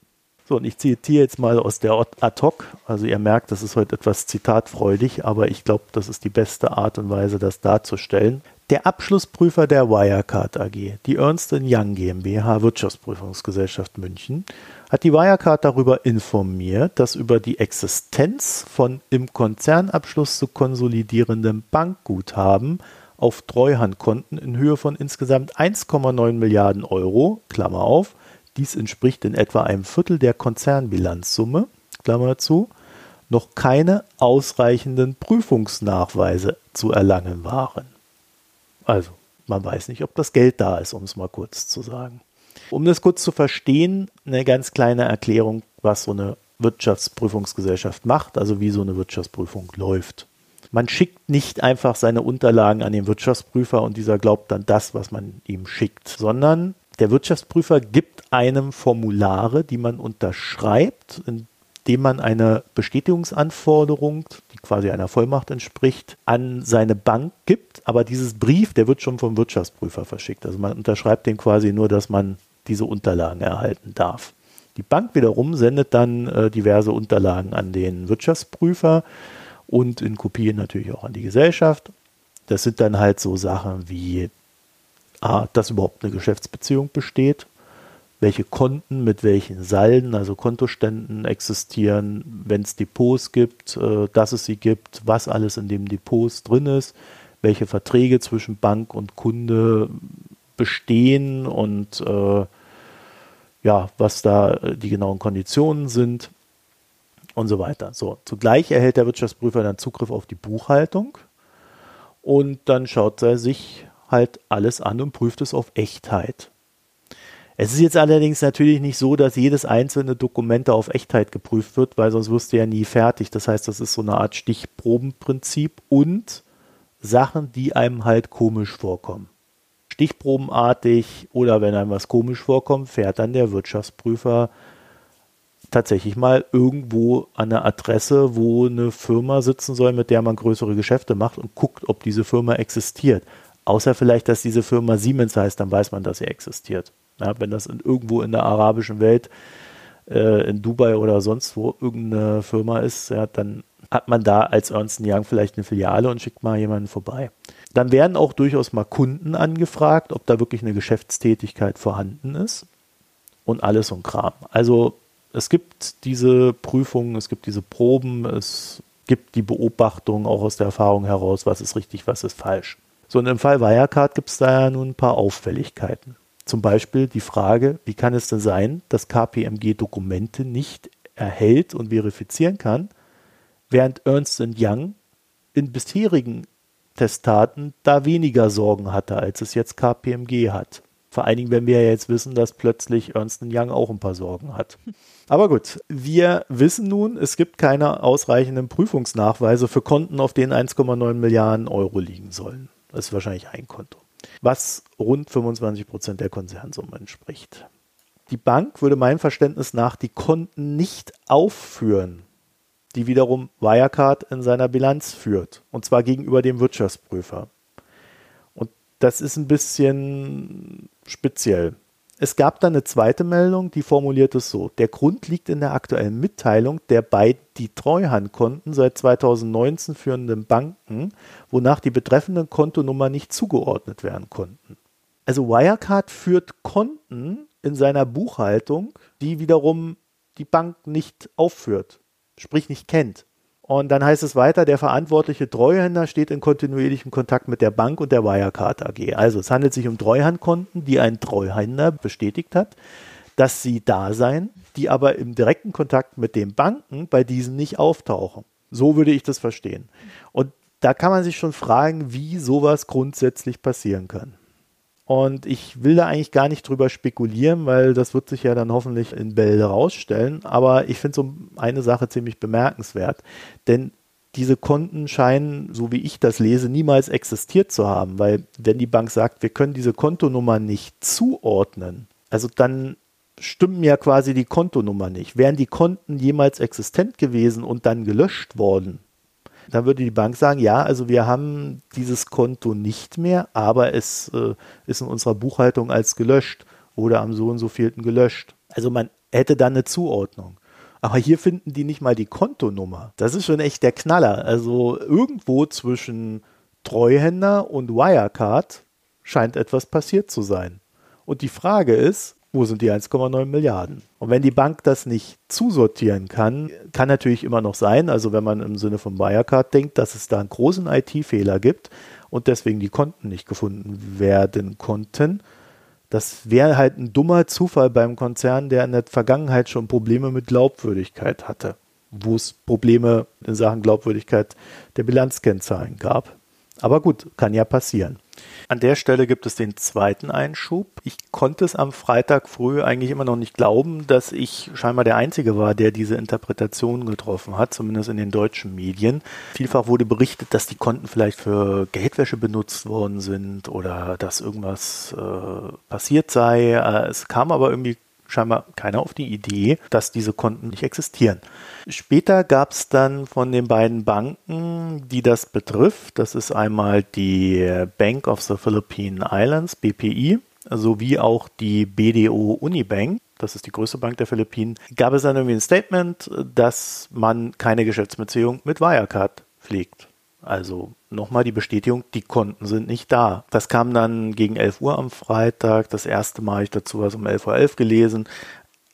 So, und ich zitiere jetzt mal aus der Ad hoc. Also ihr merkt, das ist heute etwas zitatfreudig, aber ich glaube, das ist die beste Art und Weise, das darzustellen. Der Abschlussprüfer der Wirecard AG, die Ernst Young GmbH Wirtschaftsprüfungsgesellschaft München, hat die Wirecard darüber informiert, dass über die Existenz von im Konzernabschluss zu konsolidierendem Bankguthaben auf Treuhandkonten in Höhe von insgesamt 1,9 Milliarden Euro, Klammer auf, dies entspricht in etwa einem Viertel der Konzernbilanzsumme, Klammer zu, noch keine ausreichenden Prüfungsnachweise zu erlangen waren. Also, man weiß nicht, ob das Geld da ist, um es mal kurz zu sagen. Um das kurz zu verstehen, eine ganz kleine Erklärung, was so eine Wirtschaftsprüfungsgesellschaft macht, also wie so eine Wirtschaftsprüfung läuft man schickt nicht einfach seine Unterlagen an den Wirtschaftsprüfer und dieser glaubt dann das, was man ihm schickt, sondern der Wirtschaftsprüfer gibt einem Formulare, die man unterschreibt, indem man eine Bestätigungsanforderung, die quasi einer Vollmacht entspricht, an seine Bank gibt. Aber dieses Brief, der wird schon vom Wirtschaftsprüfer verschickt. Also man unterschreibt dem quasi nur, dass man diese Unterlagen erhalten darf. Die Bank wiederum sendet dann äh, diverse Unterlagen an den Wirtschaftsprüfer und in Kopien natürlich auch an die Gesellschaft. Das sind dann halt so Sachen wie, ah, dass überhaupt eine Geschäftsbeziehung besteht, welche Konten mit welchen Salden, also Kontoständen existieren, wenn es Depots gibt, äh, dass es sie gibt, was alles in dem Depots drin ist, welche Verträge zwischen Bank und Kunde bestehen und äh, ja, was da die genauen Konditionen sind und so weiter. So, zugleich erhält der Wirtschaftsprüfer dann Zugriff auf die Buchhaltung und dann schaut er sich halt alles an und prüft es auf Echtheit. Es ist jetzt allerdings natürlich nicht so, dass jedes einzelne Dokument auf Echtheit geprüft wird, weil sonst wirst du ja nie fertig. Das heißt, das ist so eine Art Stichprobenprinzip und Sachen, die einem halt komisch vorkommen. Stichprobenartig oder wenn einem was komisch vorkommt, fährt dann der Wirtschaftsprüfer tatsächlich mal irgendwo an eine Adresse, wo eine Firma sitzen soll, mit der man größere Geschäfte macht und guckt, ob diese Firma existiert. Außer vielleicht, dass diese Firma Siemens heißt, dann weiß man, dass sie existiert. Ja, wenn das in, irgendwo in der arabischen Welt, äh, in Dubai oder sonst wo irgendeine Firma ist, ja, dann hat man da als Ernst Young vielleicht eine Filiale und schickt mal jemanden vorbei. Dann werden auch durchaus mal Kunden angefragt, ob da wirklich eine Geschäftstätigkeit vorhanden ist und alles und Kram. Also es gibt diese Prüfungen, es gibt diese Proben, es gibt die Beobachtung auch aus der Erfahrung heraus, was ist richtig, was ist falsch. So, und im Fall Wirecard gibt es da ja nun ein paar Auffälligkeiten. Zum Beispiel die Frage, wie kann es denn sein, dass KPMG Dokumente nicht erhält und verifizieren kann, während Ernst Young in bisherigen Testaten da weniger Sorgen hatte, als es jetzt KPMG hat. Vor allen Dingen, wenn wir ja jetzt wissen, dass plötzlich Ernst Young auch ein paar Sorgen hat. Aber gut, wir wissen nun, es gibt keine ausreichenden Prüfungsnachweise für Konten, auf denen 1,9 Milliarden Euro liegen sollen. Das ist wahrscheinlich ein Konto was rund 25 Prozent der Konzernsumme entspricht. Die Bank würde meinem Verständnis nach die Konten nicht aufführen, die wiederum Wirecard in seiner Bilanz führt, und zwar gegenüber dem Wirtschaftsprüfer. Und das ist ein bisschen speziell. Es gab dann eine zweite Meldung, die formuliert es so. Der Grund liegt in der aktuellen Mitteilung der beiden die Treuhandkonten seit 2019 führenden Banken, wonach die betreffenden Kontonummer nicht zugeordnet werden konnten. Also Wirecard führt Konten in seiner Buchhaltung, die wiederum die Bank nicht aufführt, sprich nicht kennt. Und dann heißt es weiter, der verantwortliche Treuhänder steht in kontinuierlichem Kontakt mit der Bank und der Wirecard AG. Also es handelt sich um Treuhandkonten, die ein Treuhänder bestätigt hat, dass sie da seien, die aber im direkten Kontakt mit den Banken bei diesen nicht auftauchen. So würde ich das verstehen. Und da kann man sich schon fragen, wie sowas grundsätzlich passieren kann. Und ich will da eigentlich gar nicht drüber spekulieren, weil das wird sich ja dann hoffentlich in Bälde rausstellen. Aber ich finde so eine Sache ziemlich bemerkenswert. Denn diese Konten scheinen, so wie ich das lese, niemals existiert zu haben. Weil wenn die Bank sagt, wir können diese Kontonummer nicht zuordnen, also dann stimmen ja quasi die Kontonummer nicht. Wären die Konten jemals existent gewesen und dann gelöscht worden, dann würde die Bank sagen, ja, also wir haben dieses Konto nicht mehr, aber es äh, ist in unserer Buchhaltung als gelöscht oder am so und so vielten gelöscht. Also man hätte dann eine Zuordnung. Aber hier finden die nicht mal die Kontonummer. Das ist schon echt der Knaller. Also irgendwo zwischen Treuhänder und Wirecard scheint etwas passiert zu sein. Und die Frage ist, wo sind die 1,9 Milliarden? Und wenn die Bank das nicht zusortieren kann, kann natürlich immer noch sein, also wenn man im Sinne von Wirecard denkt, dass es da einen großen IT-Fehler gibt und deswegen die Konten nicht gefunden werden konnten. Das wäre halt ein dummer Zufall beim Konzern, der in der Vergangenheit schon Probleme mit Glaubwürdigkeit hatte, wo es Probleme in Sachen Glaubwürdigkeit der Bilanzkennzahlen gab. Aber gut, kann ja passieren. An der Stelle gibt es den zweiten Einschub. Ich konnte es am Freitag früh eigentlich immer noch nicht glauben, dass ich scheinbar der Einzige war, der diese Interpretation getroffen hat, zumindest in den deutschen Medien. Vielfach wurde berichtet, dass die Konten vielleicht für Geldwäsche benutzt worden sind oder dass irgendwas äh, passiert sei. Äh, es kam aber irgendwie scheinbar keiner auf die Idee, dass diese Konten nicht existieren. Später gab es dann von den beiden Banken, die das betrifft, das ist einmal die Bank of the Philippine Islands, BPI, sowie auch die BDO Unibank, das ist die größte Bank der Philippinen, gab es dann irgendwie ein Statement, dass man keine Geschäftsbeziehung mit Wirecard pflegt. Also nochmal die Bestätigung, die Konten sind nicht da. Das kam dann gegen 11 Uhr am Freitag. Das erste Mal habe ich dazu was um 11.11 Uhr .11 gelesen.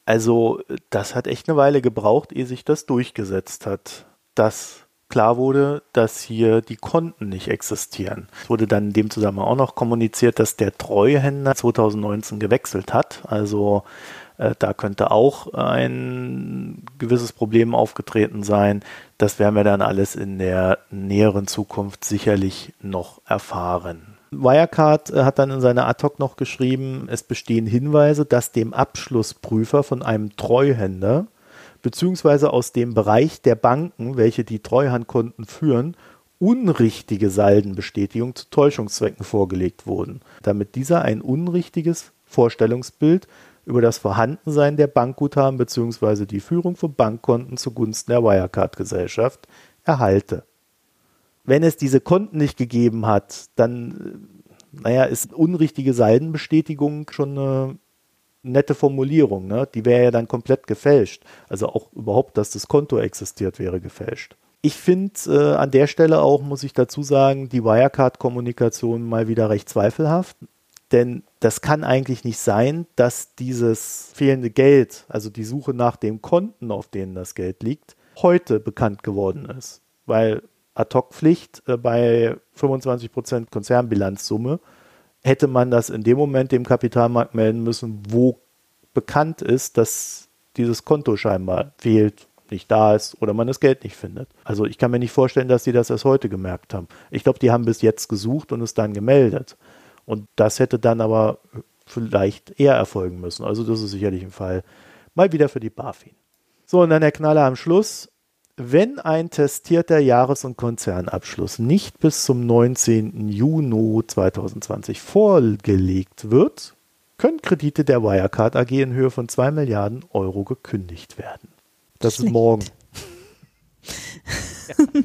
Also das hat echt eine Weile gebraucht, ehe sich das durchgesetzt hat, dass klar wurde, dass hier die Konten nicht existieren. Es wurde dann in dem Zusammenhang auch noch kommuniziert, dass der Treuhänder 2019 gewechselt hat. Also da könnte auch ein gewisses Problem aufgetreten sein. Das werden wir dann alles in der näheren Zukunft sicherlich noch erfahren. Wirecard äh, hat dann in seiner Ad-Hoc noch geschrieben, es bestehen Hinweise, dass dem Abschlussprüfer von einem Treuhänder beziehungsweise aus dem Bereich der Banken, welche die Treuhandkonten führen, unrichtige Saldenbestätigungen zu Täuschungszwecken vorgelegt wurden, damit dieser ein unrichtiges Vorstellungsbild über das Vorhandensein der Bankguthaben bzw. die Führung von Bankkonten zugunsten der Wirecard-Gesellschaft erhalte. Wenn es diese Konten nicht gegeben hat, dann, äh, naja, ist unrichtige Saldenbestätigung schon eine nette Formulierung. Ne? Die wäre ja dann komplett gefälscht. Also auch überhaupt, dass das Konto existiert, wäre gefälscht. Ich finde äh, an der Stelle auch, muss ich dazu sagen, die Wirecard-Kommunikation mal wieder recht zweifelhaft. Denn das kann eigentlich nicht sein, dass dieses fehlende Geld, also die Suche nach den Konten, auf denen das Geld liegt, heute bekannt geworden ist. Weil Ad-Hoc-Pflicht äh, bei 25% Konzernbilanzsumme hätte man das in dem Moment dem Kapitalmarkt melden müssen, wo bekannt ist, dass dieses Konto scheinbar fehlt, nicht da ist oder man das Geld nicht findet. Also ich kann mir nicht vorstellen, dass die das erst heute gemerkt haben. Ich glaube, die haben bis jetzt gesucht und es dann gemeldet. Und das hätte dann aber vielleicht eher erfolgen müssen. Also das ist sicherlich ein Fall mal wieder für die BaFin. So, und dann der Knaller am Schluss. Wenn ein testierter Jahres- und Konzernabschluss nicht bis zum 19. Juni 2020 vorgelegt wird, können Kredite der Wirecard AG in Höhe von 2 Milliarden Euro gekündigt werden. Das Schlecht. ist morgen.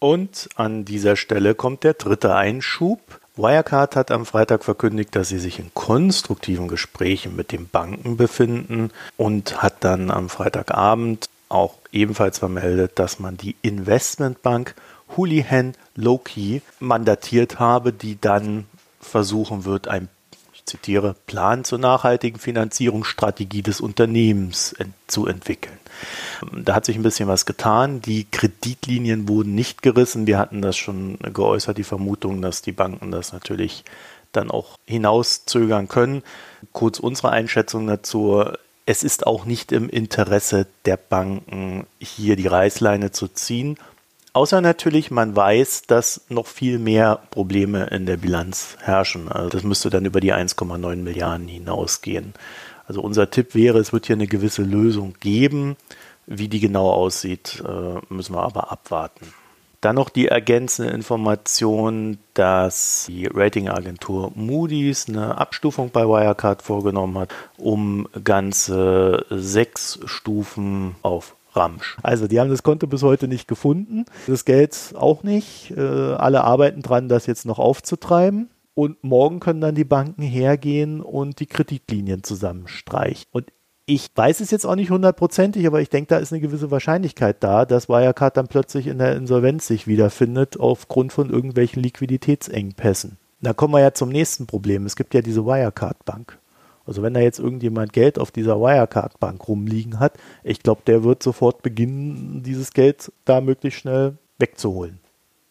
Und an dieser Stelle kommt der dritte Einschub. Wirecard hat am Freitag verkündigt, dass sie sich in konstruktiven Gesprächen mit den Banken befinden und hat dann am Freitagabend auch ebenfalls vermeldet, dass man die Investmentbank Houlihan Loki mandatiert habe, die dann versuchen wird, ein ich zitiere, Plan zur nachhaltigen Finanzierungsstrategie des Unternehmens zu entwickeln. Da hat sich ein bisschen was getan. Die Kreditlinien wurden nicht gerissen. Wir hatten das schon geäußert, die Vermutung, dass die Banken das natürlich dann auch hinauszögern können. Kurz unsere Einschätzung dazu. Es ist auch nicht im Interesse der Banken, hier die Reißleine zu ziehen. Außer natürlich, man weiß, dass noch viel mehr Probleme in der Bilanz herrschen. Also das müsste dann über die 1,9 Milliarden hinausgehen. Also unser Tipp wäre, es wird hier eine gewisse Lösung geben. Wie die genau aussieht, äh, müssen wir aber abwarten. Dann noch die ergänzende Information, dass die Ratingagentur Moody's eine Abstufung bei Wirecard vorgenommen hat, um ganze sechs Stufen auf Ramsch. Also die haben das Konto bis heute nicht gefunden, das Geld auch nicht. Äh, alle arbeiten dran, das jetzt noch aufzutreiben. Und morgen können dann die Banken hergehen und die Kreditlinien zusammenstreichen. Und ich weiß es jetzt auch nicht hundertprozentig, aber ich denke, da ist eine gewisse Wahrscheinlichkeit da, dass Wirecard dann plötzlich in der Insolvenz sich wiederfindet aufgrund von irgendwelchen Liquiditätsengpässen. Da kommen wir ja zum nächsten Problem. Es gibt ja diese Wirecard-Bank. Also wenn da jetzt irgendjemand Geld auf dieser Wirecard-Bank rumliegen hat, ich glaube, der wird sofort beginnen, dieses Geld da möglichst schnell wegzuholen.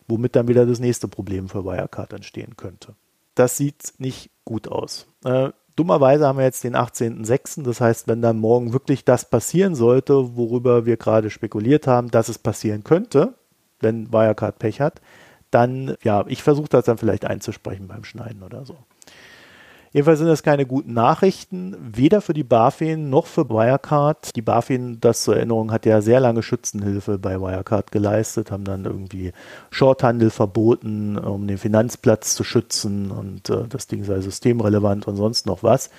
Womit dann wieder das nächste Problem für Wirecard entstehen könnte. Das sieht nicht gut aus. Äh, Dummerweise haben wir jetzt den 18.06. Das heißt, wenn dann morgen wirklich das passieren sollte, worüber wir gerade spekuliert haben, dass es passieren könnte, wenn Wirecard Pech hat, dann, ja, ich versuche das dann vielleicht einzusprechen beim Schneiden oder so. Jedenfalls sind das keine guten Nachrichten, weder für die BaFin noch für Wirecard. Die BaFin, das zur Erinnerung, hat ja sehr lange Schützenhilfe bei Wirecard geleistet, haben dann irgendwie Shorthandel verboten, um den Finanzplatz zu schützen und äh, das Ding sei systemrelevant und sonst noch was.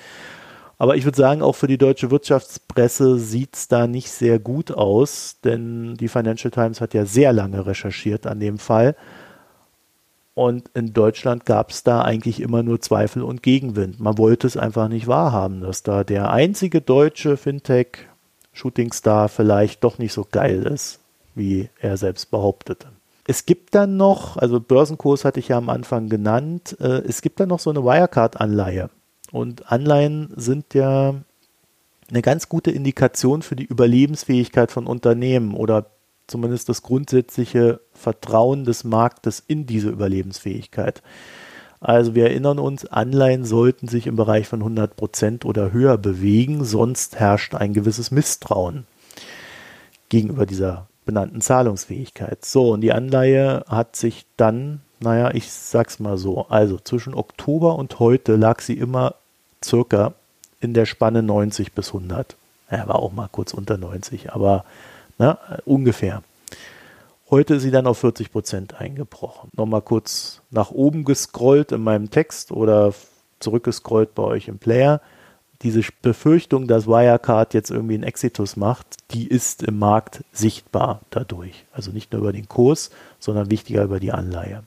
Aber ich würde sagen, auch für die deutsche Wirtschaftspresse sieht es da nicht sehr gut aus, denn die Financial Times hat ja sehr lange recherchiert an dem Fall Und in Deutschland gab es da eigentlich immer nur Zweifel und Gegenwind. Man wollte es einfach nicht wahrhaben, dass da der einzige deutsche Fintech-Shootingstar vielleicht doch nicht so geil ist, wie er selbst behauptete. Es gibt dann noch, also Börsenkurs hatte ich ja am Anfang genannt, äh, es gibt dann noch so eine Wirecard-Anleihe. Und Anleihen sind ja eine ganz gute Indikation für die Überlebensfähigkeit von Unternehmen oder zumindest das grundsätzliche Vertrauen des Marktes in diese Überlebensfähigkeit. Also wir erinnern uns, Anleihen sollten sich im Bereich von 100 Prozent oder höher bewegen, sonst herrscht ein gewisses Misstrauen gegenüber dieser benannten Zahlungsfähigkeit. So, und die Anleihe hat sich dann, naja, ich sag's mal so, also zwischen Oktober und heute lag sie immer circa in der Spanne 90 bis 100. Er war auch mal kurz unter 90, aber na, ungefähr. Heute ist sie dann auf 40 Prozent eingebrochen. Nochmal kurz nach oben gescrollt in meinem Text oder zurückgescrollt bei euch im Player. Diese Befürchtung, dass Wirecard jetzt irgendwie einen Exitus macht, die ist im Markt sichtbar dadurch. Also nicht nur über den Kurs, sondern wichtiger über die Anleihe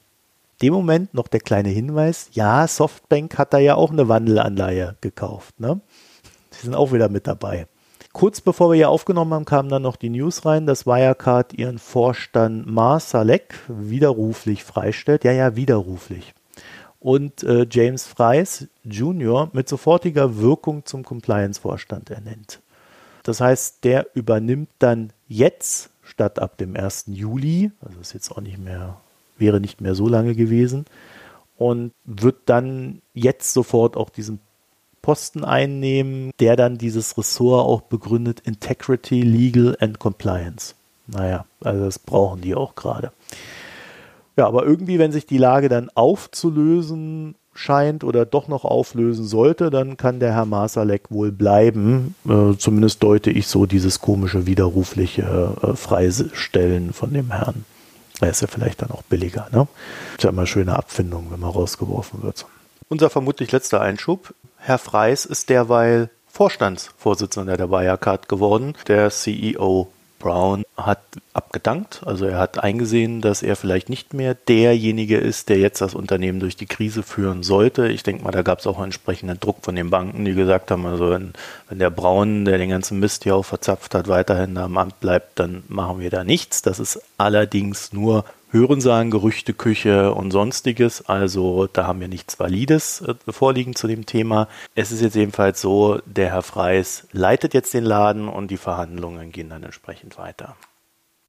dem Moment noch der kleine Hinweis, ja, Softbank hat da ja auch eine Wandelanleihe gekauft. Ne? Die sind auch wieder mit dabei. Kurz bevor wir hier aufgenommen haben, kamen dann noch die News rein, dass Wirecard ihren Vorstand Mar Salek widerruflich freistellt. Ja, ja, widerruflich. Und äh, James Fries Jr. mit sofortiger Wirkung zum Compliance-Vorstand ernennt. Das heißt, der übernimmt dann jetzt statt ab dem 1. Juli, also ist jetzt auch nicht mehr wäre nicht mehr so lange gewesen und wird dann jetzt sofort auch diesen Posten einnehmen, der dann dieses Ressort auch begründet, Integrity, Legal and Compliance. Naja, also das brauchen die auch gerade. Ja, aber irgendwie, wenn sich die Lage dann aufzulösen scheint oder doch noch auflösen sollte, dann kann der Herr Masalek wohl bleiben. Äh, zumindest deute ich so dieses komische widerrufliche äh, Freistellen von dem Herrn. Er ist ja vielleicht dann auch billiger. Ne? Ist ja immer schöne Abfindung, wenn man rausgeworfen wird. Unser vermutlich letzter Einschub. Herr Freis ist derweil Vorstandsvorsitzender der Wirecard geworden. Der CEO Brown hat abgedankt. Also er hat eingesehen, dass er vielleicht nicht mehr derjenige ist, der jetzt das Unternehmen durch die Krise führen sollte. Ich denke mal, da gab es auch entsprechenden Druck von den Banken, die gesagt haben, also wenn, wenn der Braun, der den ganzen Mist hier auch verzapft hat, weiterhin am Amt bleibt, dann machen wir da nichts. Das ist allerdings nur Hörensagen, Gerüchteküche und sonstiges. Also da haben wir nichts Valides äh, vorliegen zu dem Thema. Es ist jetzt jedenfalls so, der Herr Freis leitet jetzt den Laden und die Verhandlungen gehen dann entsprechend weiter.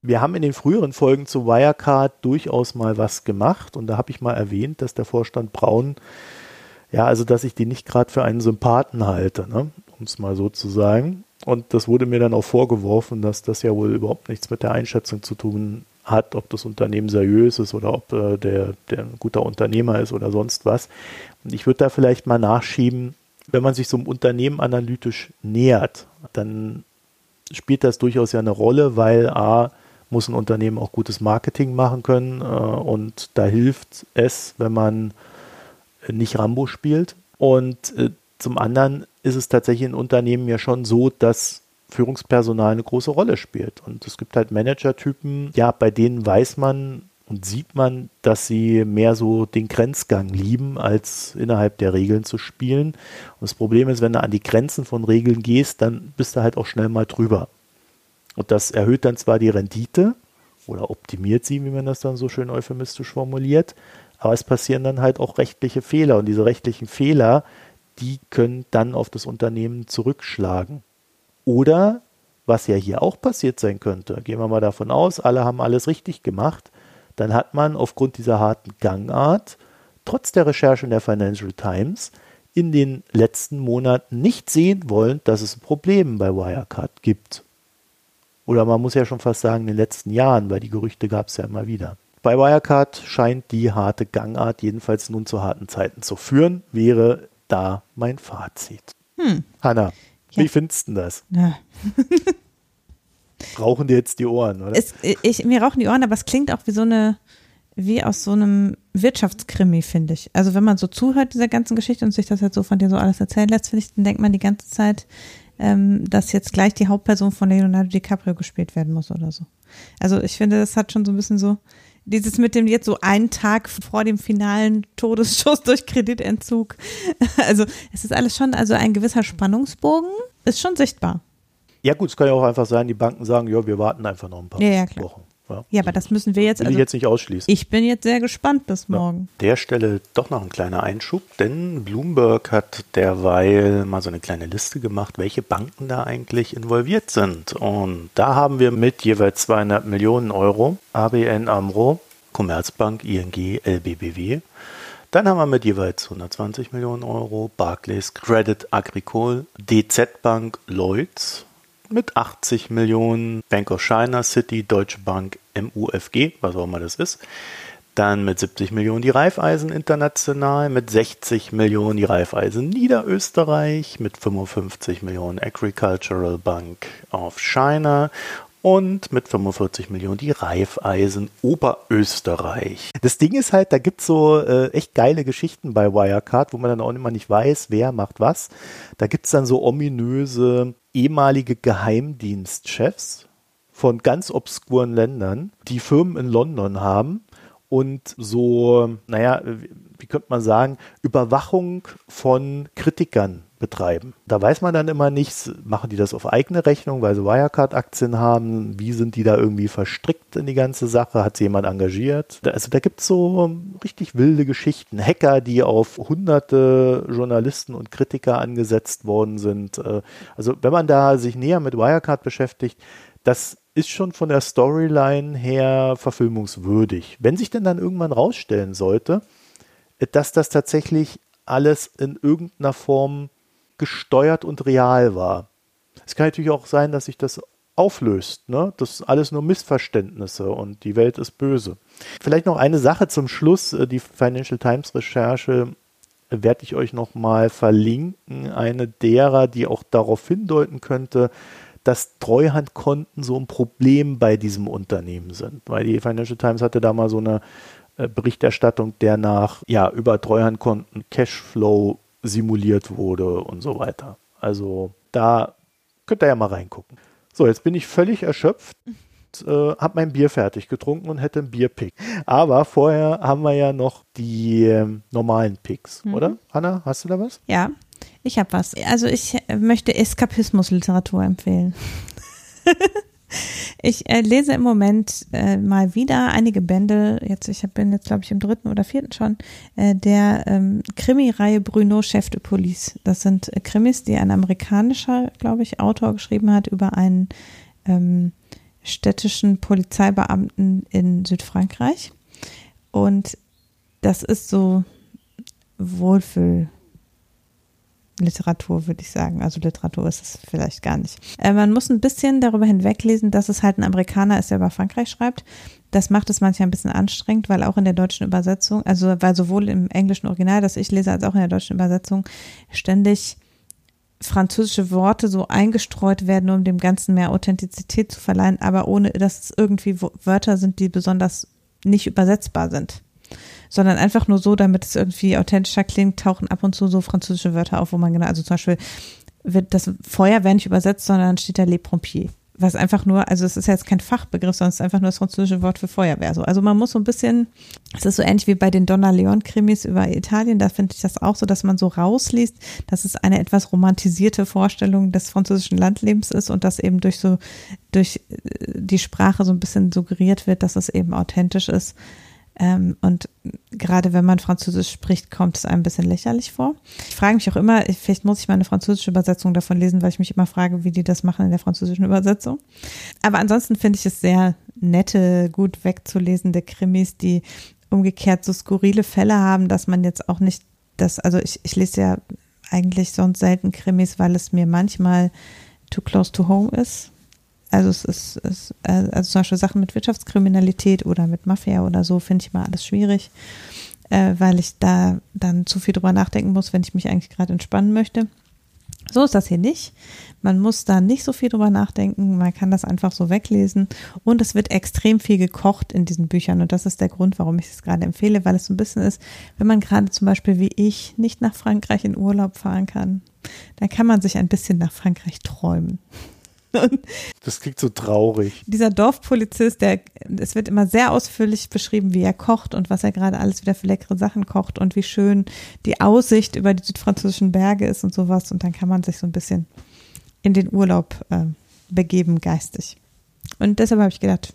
Wir haben in den früheren Folgen zu Wirecard durchaus mal was gemacht und da habe ich mal erwähnt, dass der Vorstand Braun, ja, also dass ich den nicht gerade für einen Sympathen halte, ne? um es mal so zu sagen. Und das wurde mir dann auch vorgeworfen, dass das ja wohl überhaupt nichts mit der Einschätzung zu tun hat, ob das Unternehmen seriös ist oder ob äh, der, der ein guter Unternehmer ist oder sonst was. Und ich würde da vielleicht mal nachschieben, wenn man sich so einem Unternehmen analytisch nähert, dann spielt das durchaus ja eine Rolle, weil A, muss ein Unternehmen auch gutes Marketing machen können äh, und da hilft es, wenn man nicht Rambo spielt. Und äh, zum anderen ist es tatsächlich in Unternehmen ja schon so, dass Führungspersonal eine große Rolle spielt. Und es gibt halt Managertypen, ja, bei denen weiß man und sieht man, dass sie mehr so den Grenzgang lieben, als innerhalb der Regeln zu spielen. Und das Problem ist, wenn du an die Grenzen von Regeln gehst, dann bist du halt auch schnell mal drüber. Und das erhöht dann zwar die Rendite oder optimiert sie, wie man das dann so schön euphemistisch formuliert, aber es passieren dann halt auch rechtliche Fehler. Und diese rechtlichen Fehler, die können dann auf das Unternehmen zurückschlagen. Oder, was ja hier auch passiert sein könnte, gehen wir mal davon aus, alle haben alles richtig gemacht, dann hat man aufgrund dieser harten Gangart, trotz der Recherche in der Financial Times, in den letzten Monaten nicht sehen wollen, dass es ein Problem bei Wirecard gibt. Oder man muss ja schon fast sagen, in den letzten Jahren, weil die Gerüchte gab es ja immer wieder. Bei Wirecard scheint die harte Gangart jedenfalls nun zu harten Zeiten zu führen, wäre da mein Fazit. Hm. Hanna, ja. Wie findest du das? Ja. Rauchen dir jetzt die Ohren, oder? Es, ich, mir rauchen die Ohren, aber es klingt auch wie so eine, wie aus so einem Wirtschaftskrimi, finde ich. Also wenn man so zuhört dieser ganzen Geschichte und sich das jetzt so von dir so alles erzählen lässt, finde ich, dann denkt man die ganze Zeit, ähm, dass jetzt gleich die Hauptperson von Leonardo DiCaprio gespielt werden muss oder so. Also ich finde, das hat schon so ein bisschen so, Dieses mit dem jetzt so einen Tag vor dem finalen Todesschuss durch Kreditentzug. Also es ist alles schon, also ein gewisser Spannungsbogen ist schon sichtbar. Ja gut, es kann ja auch einfach sein, die Banken sagen, ja, wir warten einfach noch ein paar ja, ja, Wochen. Ja, ja aber das müssen wir jetzt. Will also, ich jetzt nicht ausschließen. Ich bin jetzt sehr gespannt bis morgen. Ja. Der Stelle doch noch ein kleiner Einschub, denn Bloomberg hat derweil mal so eine kleine Liste gemacht, welche Banken da eigentlich involviert sind. Und da haben wir mit jeweils 200 Millionen Euro ABN Amro, Commerzbank, ING, LBBW. Dann haben wir mit jeweils 120 Millionen Euro Barclays, Credit Agricole, DZ Bank, Lloyds, mit 80 Millionen Bank of China, City, Deutsche Bank, MUFG, was auch immer das ist. Dann mit 70 Millionen die Raiffeisen International, mit 60 Millionen die Raiffeisen Niederösterreich, mit 55 Millionen Agricultural Bank of China und mit 45 Millionen die Raiffeisen Oberösterreich. Das Ding ist halt, da gibt es so äh, echt geile Geschichten bei Wirecard, wo man dann auch immer nicht weiß, wer macht was. Da gibt es dann so ominöse ehemalige Geheimdienstchefs von ganz obskuren Ländern, die Firmen in London haben und so, naja, wie könnte man sagen, Überwachung von Kritikern betreiben. Da weiß man dann immer nichts, machen die das auf eigene Rechnung, weil sie Wirecard-Aktien haben, wie sind die da irgendwie verstrickt in die ganze Sache, hat sie jemand engagiert. Also da gibt es so richtig wilde Geschichten. Hacker, die auf hunderte Journalisten und Kritiker angesetzt worden sind. Äh, also wenn man da sich näher mit Wirecard beschäftigt, das ist schon von der Storyline her verfilmungswürdig. Wenn sich denn dann irgendwann rausstellen sollte, dass das tatsächlich alles in irgendeiner Form gesteuert und real war. Es kann natürlich auch sein, dass sich das auflöst. Ne? Das ist alles nur Missverständnisse und die Welt ist böse. Vielleicht noch eine Sache zum Schluss. Äh, die Financial Times Recherche werde ich euch nochmal verlinken. Eine derer, die auch darauf hindeuten könnte, dass Treuhandkonten so ein Problem bei diesem Unternehmen sind. Weil die Financial Times hatte da mal so eine äh, Berichterstattung, der nach ja, über Treuhandkonten Cashflow simuliert wurde und so weiter. Also da könnt ihr ja mal reingucken. So, jetzt bin ich völlig erschöpft. Äh, habe mein Bier fertig getrunken und hätte ein Bierpick. Aber vorher haben wir ja noch die äh, normalen Picks, mhm. oder? Hanna, hast du da was? Ja, ich habe was. Also ich möchte Eskapismusliteratur empfehlen. Ich äh, lese im Moment äh, mal wieder einige Bände, jetzt ich bin jetzt glaube ich im dritten oder vierten schon, äh, der ähm, Krimi-Reihe Bruno Chef de Police. Das sind äh, Krimis, die ein amerikanischer, glaube ich, Autor geschrieben hat über einen ähm, städtischen Polizeibeamten in Südfrankreich. Und das ist so Wohlfühl. Literatur, würde ich sagen. Also Literatur ist es vielleicht gar nicht. Äh, man muss ein bisschen darüber hinweglesen, dass es halt ein Amerikaner ist, der über Frankreich schreibt. Das macht es manchmal ein bisschen anstrengend, weil auch in der deutschen Übersetzung, also weil sowohl im englischen Original, das ich lese, als auch in der deutschen Übersetzung ständig französische Worte so eingestreut werden, um dem Ganzen mehr Authentizität zu verleihen, aber ohne, dass es irgendwie Wörter sind, die besonders nicht übersetzbar sind sondern einfach nur so, damit es irgendwie authentischer klingt, tauchen ab und zu so französische Wörter auf, wo man genau, also zum Beispiel wird das Feuerwehr nicht übersetzt, sondern steht da Les Pompiers. Was einfach nur, also es ist jetzt kein Fachbegriff, sondern es ist einfach nur das französische Wort für Feuerwehr. So. Also man muss so ein bisschen, es ist so ähnlich wie bei den Donna Leon-Krimis über Italien, da finde ich das auch so, dass man so rausliest, dass es eine etwas romantisierte Vorstellung des französischen Landlebens ist und dass eben durch so, durch äh, die Sprache so ein bisschen suggeriert wird, dass es eben authentisch ist. Ähm, und gerade wenn man Französisch spricht, kommt es einem ein bisschen lächerlich vor. Ich frage mich auch immer, vielleicht muss ich mal eine französische Übersetzung davon lesen, weil ich mich immer frage, wie die das machen in der französischen Übersetzung. Aber ansonsten finde ich es sehr nette, gut wegzulesende Krimis, die umgekehrt so skurrile Fälle haben, dass man jetzt auch nicht das, also ich, ich lese ja eigentlich sonst selten Krimis, weil es mir manchmal too close to home ist. Also es ist, es, äh, also zum Beispiel Sachen mit Wirtschaftskriminalität oder mit Mafia oder so finde ich mal alles schwierig, äh, weil ich da dann zu viel drüber nachdenken muss, wenn ich mich eigentlich gerade entspannen möchte. So ist das hier nicht. Man muss da nicht so viel drüber nachdenken. Man kann das einfach so weglesen. Und es wird extrem viel gekocht in diesen Büchern. Und das ist der Grund, warum ich es gerade empfehle, weil es so ein bisschen ist, wenn man gerade zum Beispiel wie ich nicht nach Frankreich in Urlaub fahren kann, dann kann man sich ein bisschen nach Frankreich träumen. Das klingt so traurig. Dieser Dorfpolizist, der, es wird immer sehr ausführlich beschrieben, wie er kocht und was er gerade alles wieder für leckere Sachen kocht und wie schön die Aussicht über die südfranzösischen Berge ist und sowas. Und dann kann man sich so ein bisschen in den Urlaub äh, begeben, geistig. Und deshalb habe ich gedacht,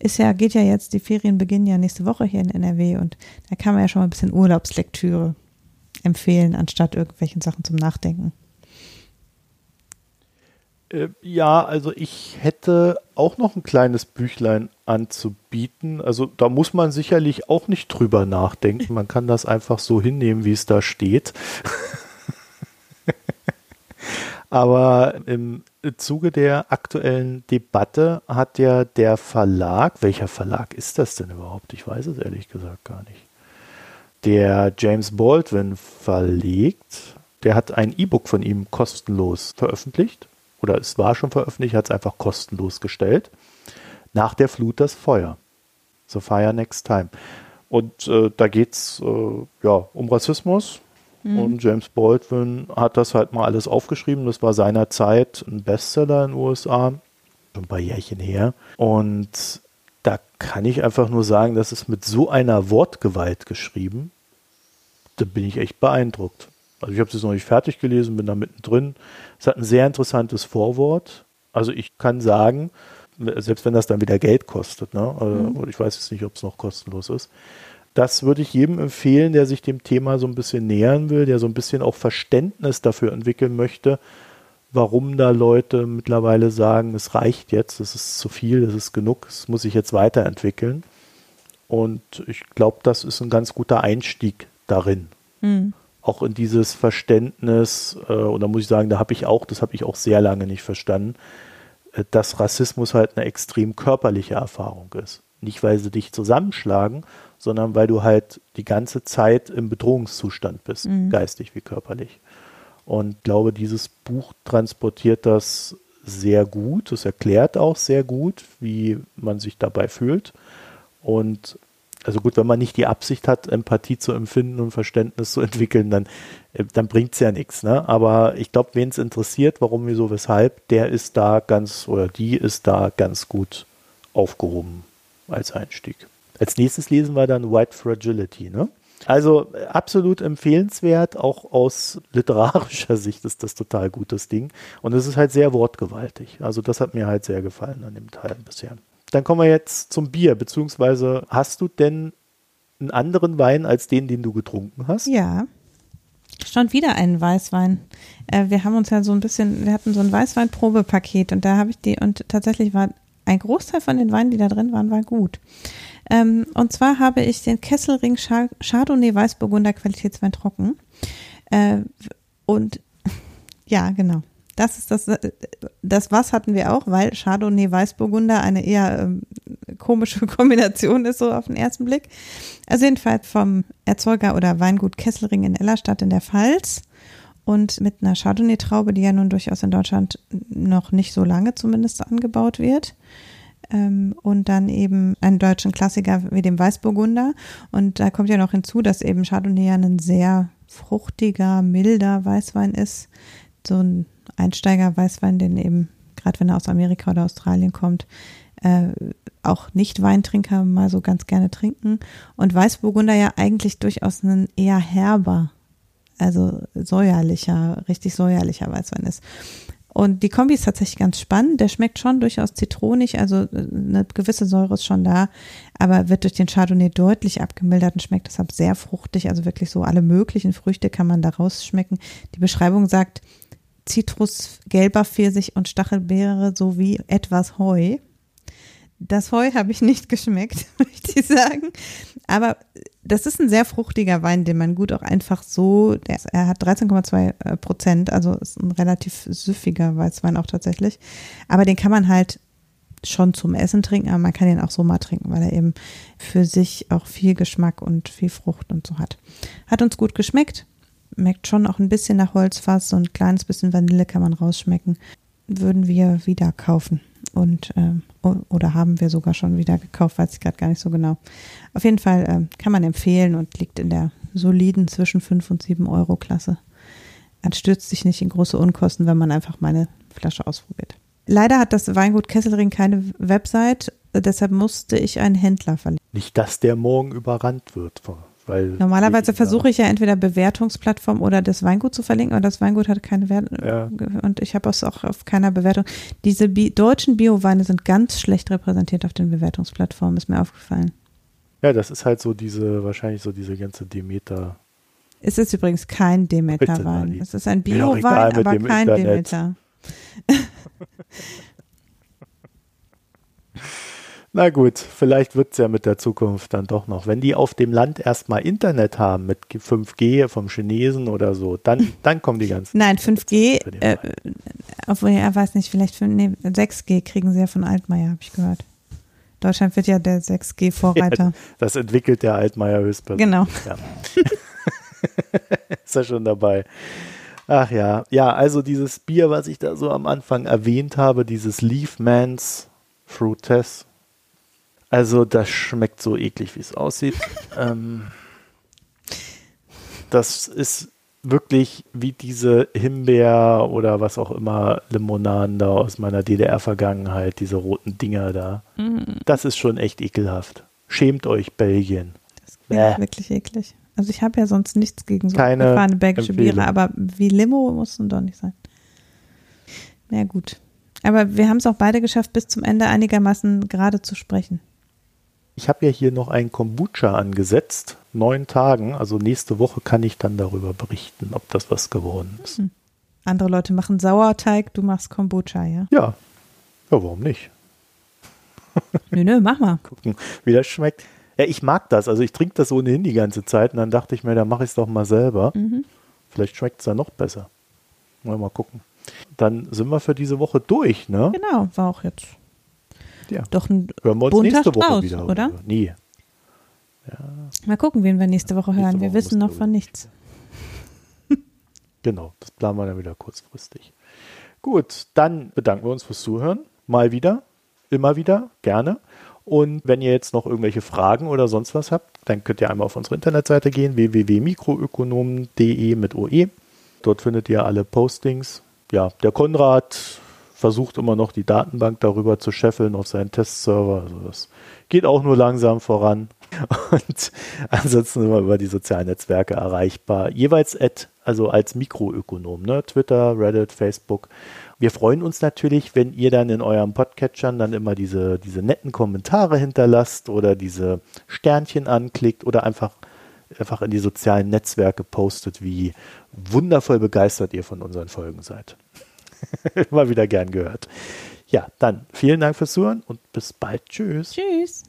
ist ja, geht ja jetzt, die Ferien beginnen ja nächste Woche hier in NRW und da kann man ja schon mal ein bisschen Urlaubslektüre empfehlen, anstatt irgendwelchen Sachen zum Nachdenken. Äh, ja, also ich hätte auch noch ein kleines Büchlein anzubieten. Also da muss man sicherlich auch nicht drüber nachdenken. Man kann das einfach so hinnehmen, wie es da steht. Aber im Zuge der aktuellen Debatte hat ja der Verlag, welcher Verlag ist das denn überhaupt? Ich weiß es ehrlich gesagt gar nicht. Der James Baldwin verlegt, der hat ein E-Book von ihm kostenlos veröffentlicht. Oder es war schon veröffentlicht, hat es einfach kostenlos gestellt. Nach der Flut das Feuer. So Fire Next Time. Und äh, da geht es äh, ja, um Rassismus, Mhm. Und James Baldwin hat das halt mal alles aufgeschrieben. Das war seinerzeit ein Bestseller in den USA, schon ein paar Jährchen her. Und da kann ich einfach nur sagen, das ist mit so einer Wortgewalt geschrieben. Da bin ich echt beeindruckt. Also ich habe es jetzt noch nicht fertig gelesen, bin da mittendrin. Es hat ein sehr interessantes Vorwort. Also ich kann sagen, selbst wenn das dann wieder Geld kostet, ne? Also, mhm. ich weiß jetzt nicht, ob es noch kostenlos ist, das würde ich jedem empfehlen, der sich dem Thema so ein bisschen nähern will, der so ein bisschen auch Verständnis dafür entwickeln möchte, warum da Leute mittlerweile sagen, es reicht jetzt, es ist zu viel, es ist genug, es muss sich jetzt weiterentwickeln. Und ich glaube, das ist ein ganz guter Einstieg darin. Mhm. Auch in dieses Verständnis, äh, und da muss ich sagen, da habe ich auch, das habe ich auch sehr lange nicht verstanden, äh, dass Rassismus halt eine extrem körperliche Erfahrung ist. Nicht, weil sie dich zusammenschlagen, sondern weil du halt die ganze Zeit im Bedrohungszustand bist, mhm. geistig wie körperlich. Und ich glaube, dieses Buch transportiert das sehr gut. Es erklärt auch sehr gut, wie man sich dabei fühlt. Und also gut, wenn man nicht die Absicht hat, Empathie zu empfinden und Verständnis zu entwickeln, dann, äh, dann bringt es ja nichts. Ne? Aber ich glaube, wen es interessiert, warum, wieso, weshalb, der ist da ganz oder die ist da ganz gut aufgehoben als Einstieg. Als nächstes lesen wir dann White Fragility. Ne? Also absolut empfehlenswert, auch aus literarischer Sicht ist das total gutes Ding. Und es ist halt sehr wortgewaltig. Also das hat mir halt sehr gefallen an dem Teil bisher. Dann kommen wir jetzt zum Bier, beziehungsweise hast du denn einen anderen Wein als den, den du getrunken hast? Ja. Schon wieder einen Weißwein. Äh, wir haben uns ja so ein bisschen, wir hatten so ein Weißwein-Probepaket und da habe ich die, und tatsächlich war ein Großteil von den Weinen, die da drin waren, war gut. Ähm, und zwar habe ich den Kesselring Chardonnay Weißburgunder Qualitätswein trocken. Äh, und ja, genau. Das ist das, das was hatten wir auch, weil Chardonnay Weißburgunder eine eher ähm, komische Kombination ist, so auf den ersten Blick. Also jedenfalls vom Erzeuger oder Weingut Kesselring in Ellerstadt in der Pfalz und mit einer Chardonnay-Traube, die ja nun durchaus in Deutschland noch nicht so lange zumindest angebaut wird ähm, und dann eben einen deutschen Klassiker wie dem Weißburgunder. Und da kommt ja noch hinzu, dass eben Chardonnay ein sehr fruchtiger, milder Weißwein ist. So ein Einsteiger-Weißwein, den eben, gerade wenn er aus Amerika oder Australien kommt, äh, auch Nicht-Weintrinker mal so ganz gerne trinken. Und Weißburgunder ja eigentlich durchaus ein eher herber, also säuerlicher, richtig säuerlicher Weißwein ist. Und die Kombi ist tatsächlich ganz spannend. Der schmeckt schon durchaus zitronig, also äh, eine gewisse Säure ist schon da, aber wird durch den Chardonnay deutlich abgemildert und schmeckt deshalb sehr fruchtig. Also wirklich so alle möglichen Früchte kann man da rausschmecken. Die Beschreibung sagt Zitrus, gelber Pfirsich und Stachelbeere sowie etwas Heu. Das Heu habe ich nicht geschmeckt, möchte ich sagen. Aber das ist ein sehr fruchtiger Wein, den man gut auch einfach so, der, er hat 13,2 äh, Prozent, also ist ein relativ süffiger Weißwein auch tatsächlich. Aber den kann man halt schon zum Essen trinken, aber man kann ihn auch so mal trinken, weil er eben für sich auch viel Geschmack und viel Frucht und so hat. Hat uns gut geschmeckt, merkt schon auch ein bisschen nach Holzfass, so ein kleines bisschen Vanille kann man rausschmecken. Würden wir wieder kaufen und äh, oder haben wir sogar schon wieder gekauft, weiß ich gerade gar nicht so genau. Auf jeden Fall äh, kann man empfehlen und liegt in der soliden zwischen 5 und 7 Euro Klasse. Man stürzt sich nicht in große Unkosten, wenn man einfach meine Flasche ausprobiert. Leider hat das Weingut Kesselring keine Website, deshalb musste ich einen Händler verlegen. Nicht, dass der morgen überrannt wird. Weil Normalerweise versuche ich ja entweder Bewertungsplattform oder das Weingut zu verlinken, aber das Weingut hat keine Wertung Ja. und ich habe es auch auf keiner Bewertung. Diese Bi deutschen Bioweine sind ganz schlecht repräsentiert auf den Bewertungsplattformen, ist mir aufgefallen. Ja, das ist halt so diese, wahrscheinlich so diese ganze Demeter. Es ist übrigens kein Demeter-Wein. Es ist ein Bio-Wein, aber kein Internet. Demeter. Na gut, vielleicht wird es ja mit der Zukunft dann doch noch. Wenn die auf dem Land erstmal Internet haben mit 5G vom Chinesen oder so, dann, dann kommen die ganzen. Nein, 5G, Für den äh, obwohl er weiß nicht, vielleicht fün- nee, 6G kriegen sie ja von Altmaier, habe ich gehört. Deutschland wird ja der 6G-Vorreiter. Das entwickelt der Altmaier höchstpersönlich. Genau. Ja. ist er schon dabei. Ach ja, ja, also dieses Bier, was ich da so am Anfang erwähnt habe, dieses Leafmans Fruites. Also das schmeckt so eklig, wie es aussieht. ähm, das ist wirklich wie diese Himbeer oder was auch immer Limonaden da aus meiner DDR-Vergangenheit, diese roten Dinger da. Das ist schon echt ekelhaft. Schämt euch, Belgien. Das klingt wirklich eklig. Also ich habe ja sonst nichts gegen so Keine gefahrene belgische Empfehlung. Biere, aber wie Limo muss nun doch nicht sein. Na gut. Aber wir haben es auch beide geschafft, bis zum Ende einigermaßen gerade zu sprechen. Ich habe ja hier noch einen Kombucha angesetzt, neun Tagen. Also nächste Woche kann ich dann darüber berichten, ob das was geworden ist. Andere Leute machen Sauerteig, du machst Kombucha, ja? Ja, ja, warum nicht? Nö, nö, mach mal. Gucken, wie das schmeckt. Ja, ich mag das. Also ich trinke das ohnehin die ganze Zeit und dann dachte ich mir, dann mache ich es doch mal selber. Mhm. Vielleicht schmeckt es dann noch besser. Mal, mal gucken. Dann sind wir für diese Woche durch, ne? Genau, war auch jetzt Ja. doch ein. Hören wir uns Bunter nächste Woche Strauß, wieder. oder? Nee. Mal gucken, wen wir nächste Woche hören. Nächste wir Woche wissen musst noch von nichts. Genau, das planen wir dann wieder kurzfristig. Gut, dann bedanken wir uns fürs Zuhören. Mal wieder, immer wieder, gerne. Und wenn ihr jetzt noch irgendwelche Fragen oder sonst was habt, dann könnt ihr einmal auf unsere Internetseite gehen, www.mikroökonomen.de mit OE. Dort findet ihr alle Postings. Ja, der Konrad versucht immer noch die Datenbank darüber zu scheffeln auf seinen Testserver. Also das geht auch nur langsam voran. Und ansonsten wir über die sozialen Netzwerke erreichbar. Jeweils at, also als Mikroökonom, ne? Twitter, Reddit, Facebook. Wir freuen uns natürlich, wenn ihr dann in eurem Podcatchern dann immer diese, diese netten Kommentare hinterlasst oder diese Sternchen anklickt oder einfach, einfach in die sozialen Netzwerke postet, wie wundervoll begeistert ihr von unseren Folgen seid. Immer wieder gern gehört. Ja, dann vielen Dank fürs Zuhören und bis bald. Tschüss. Tschüss.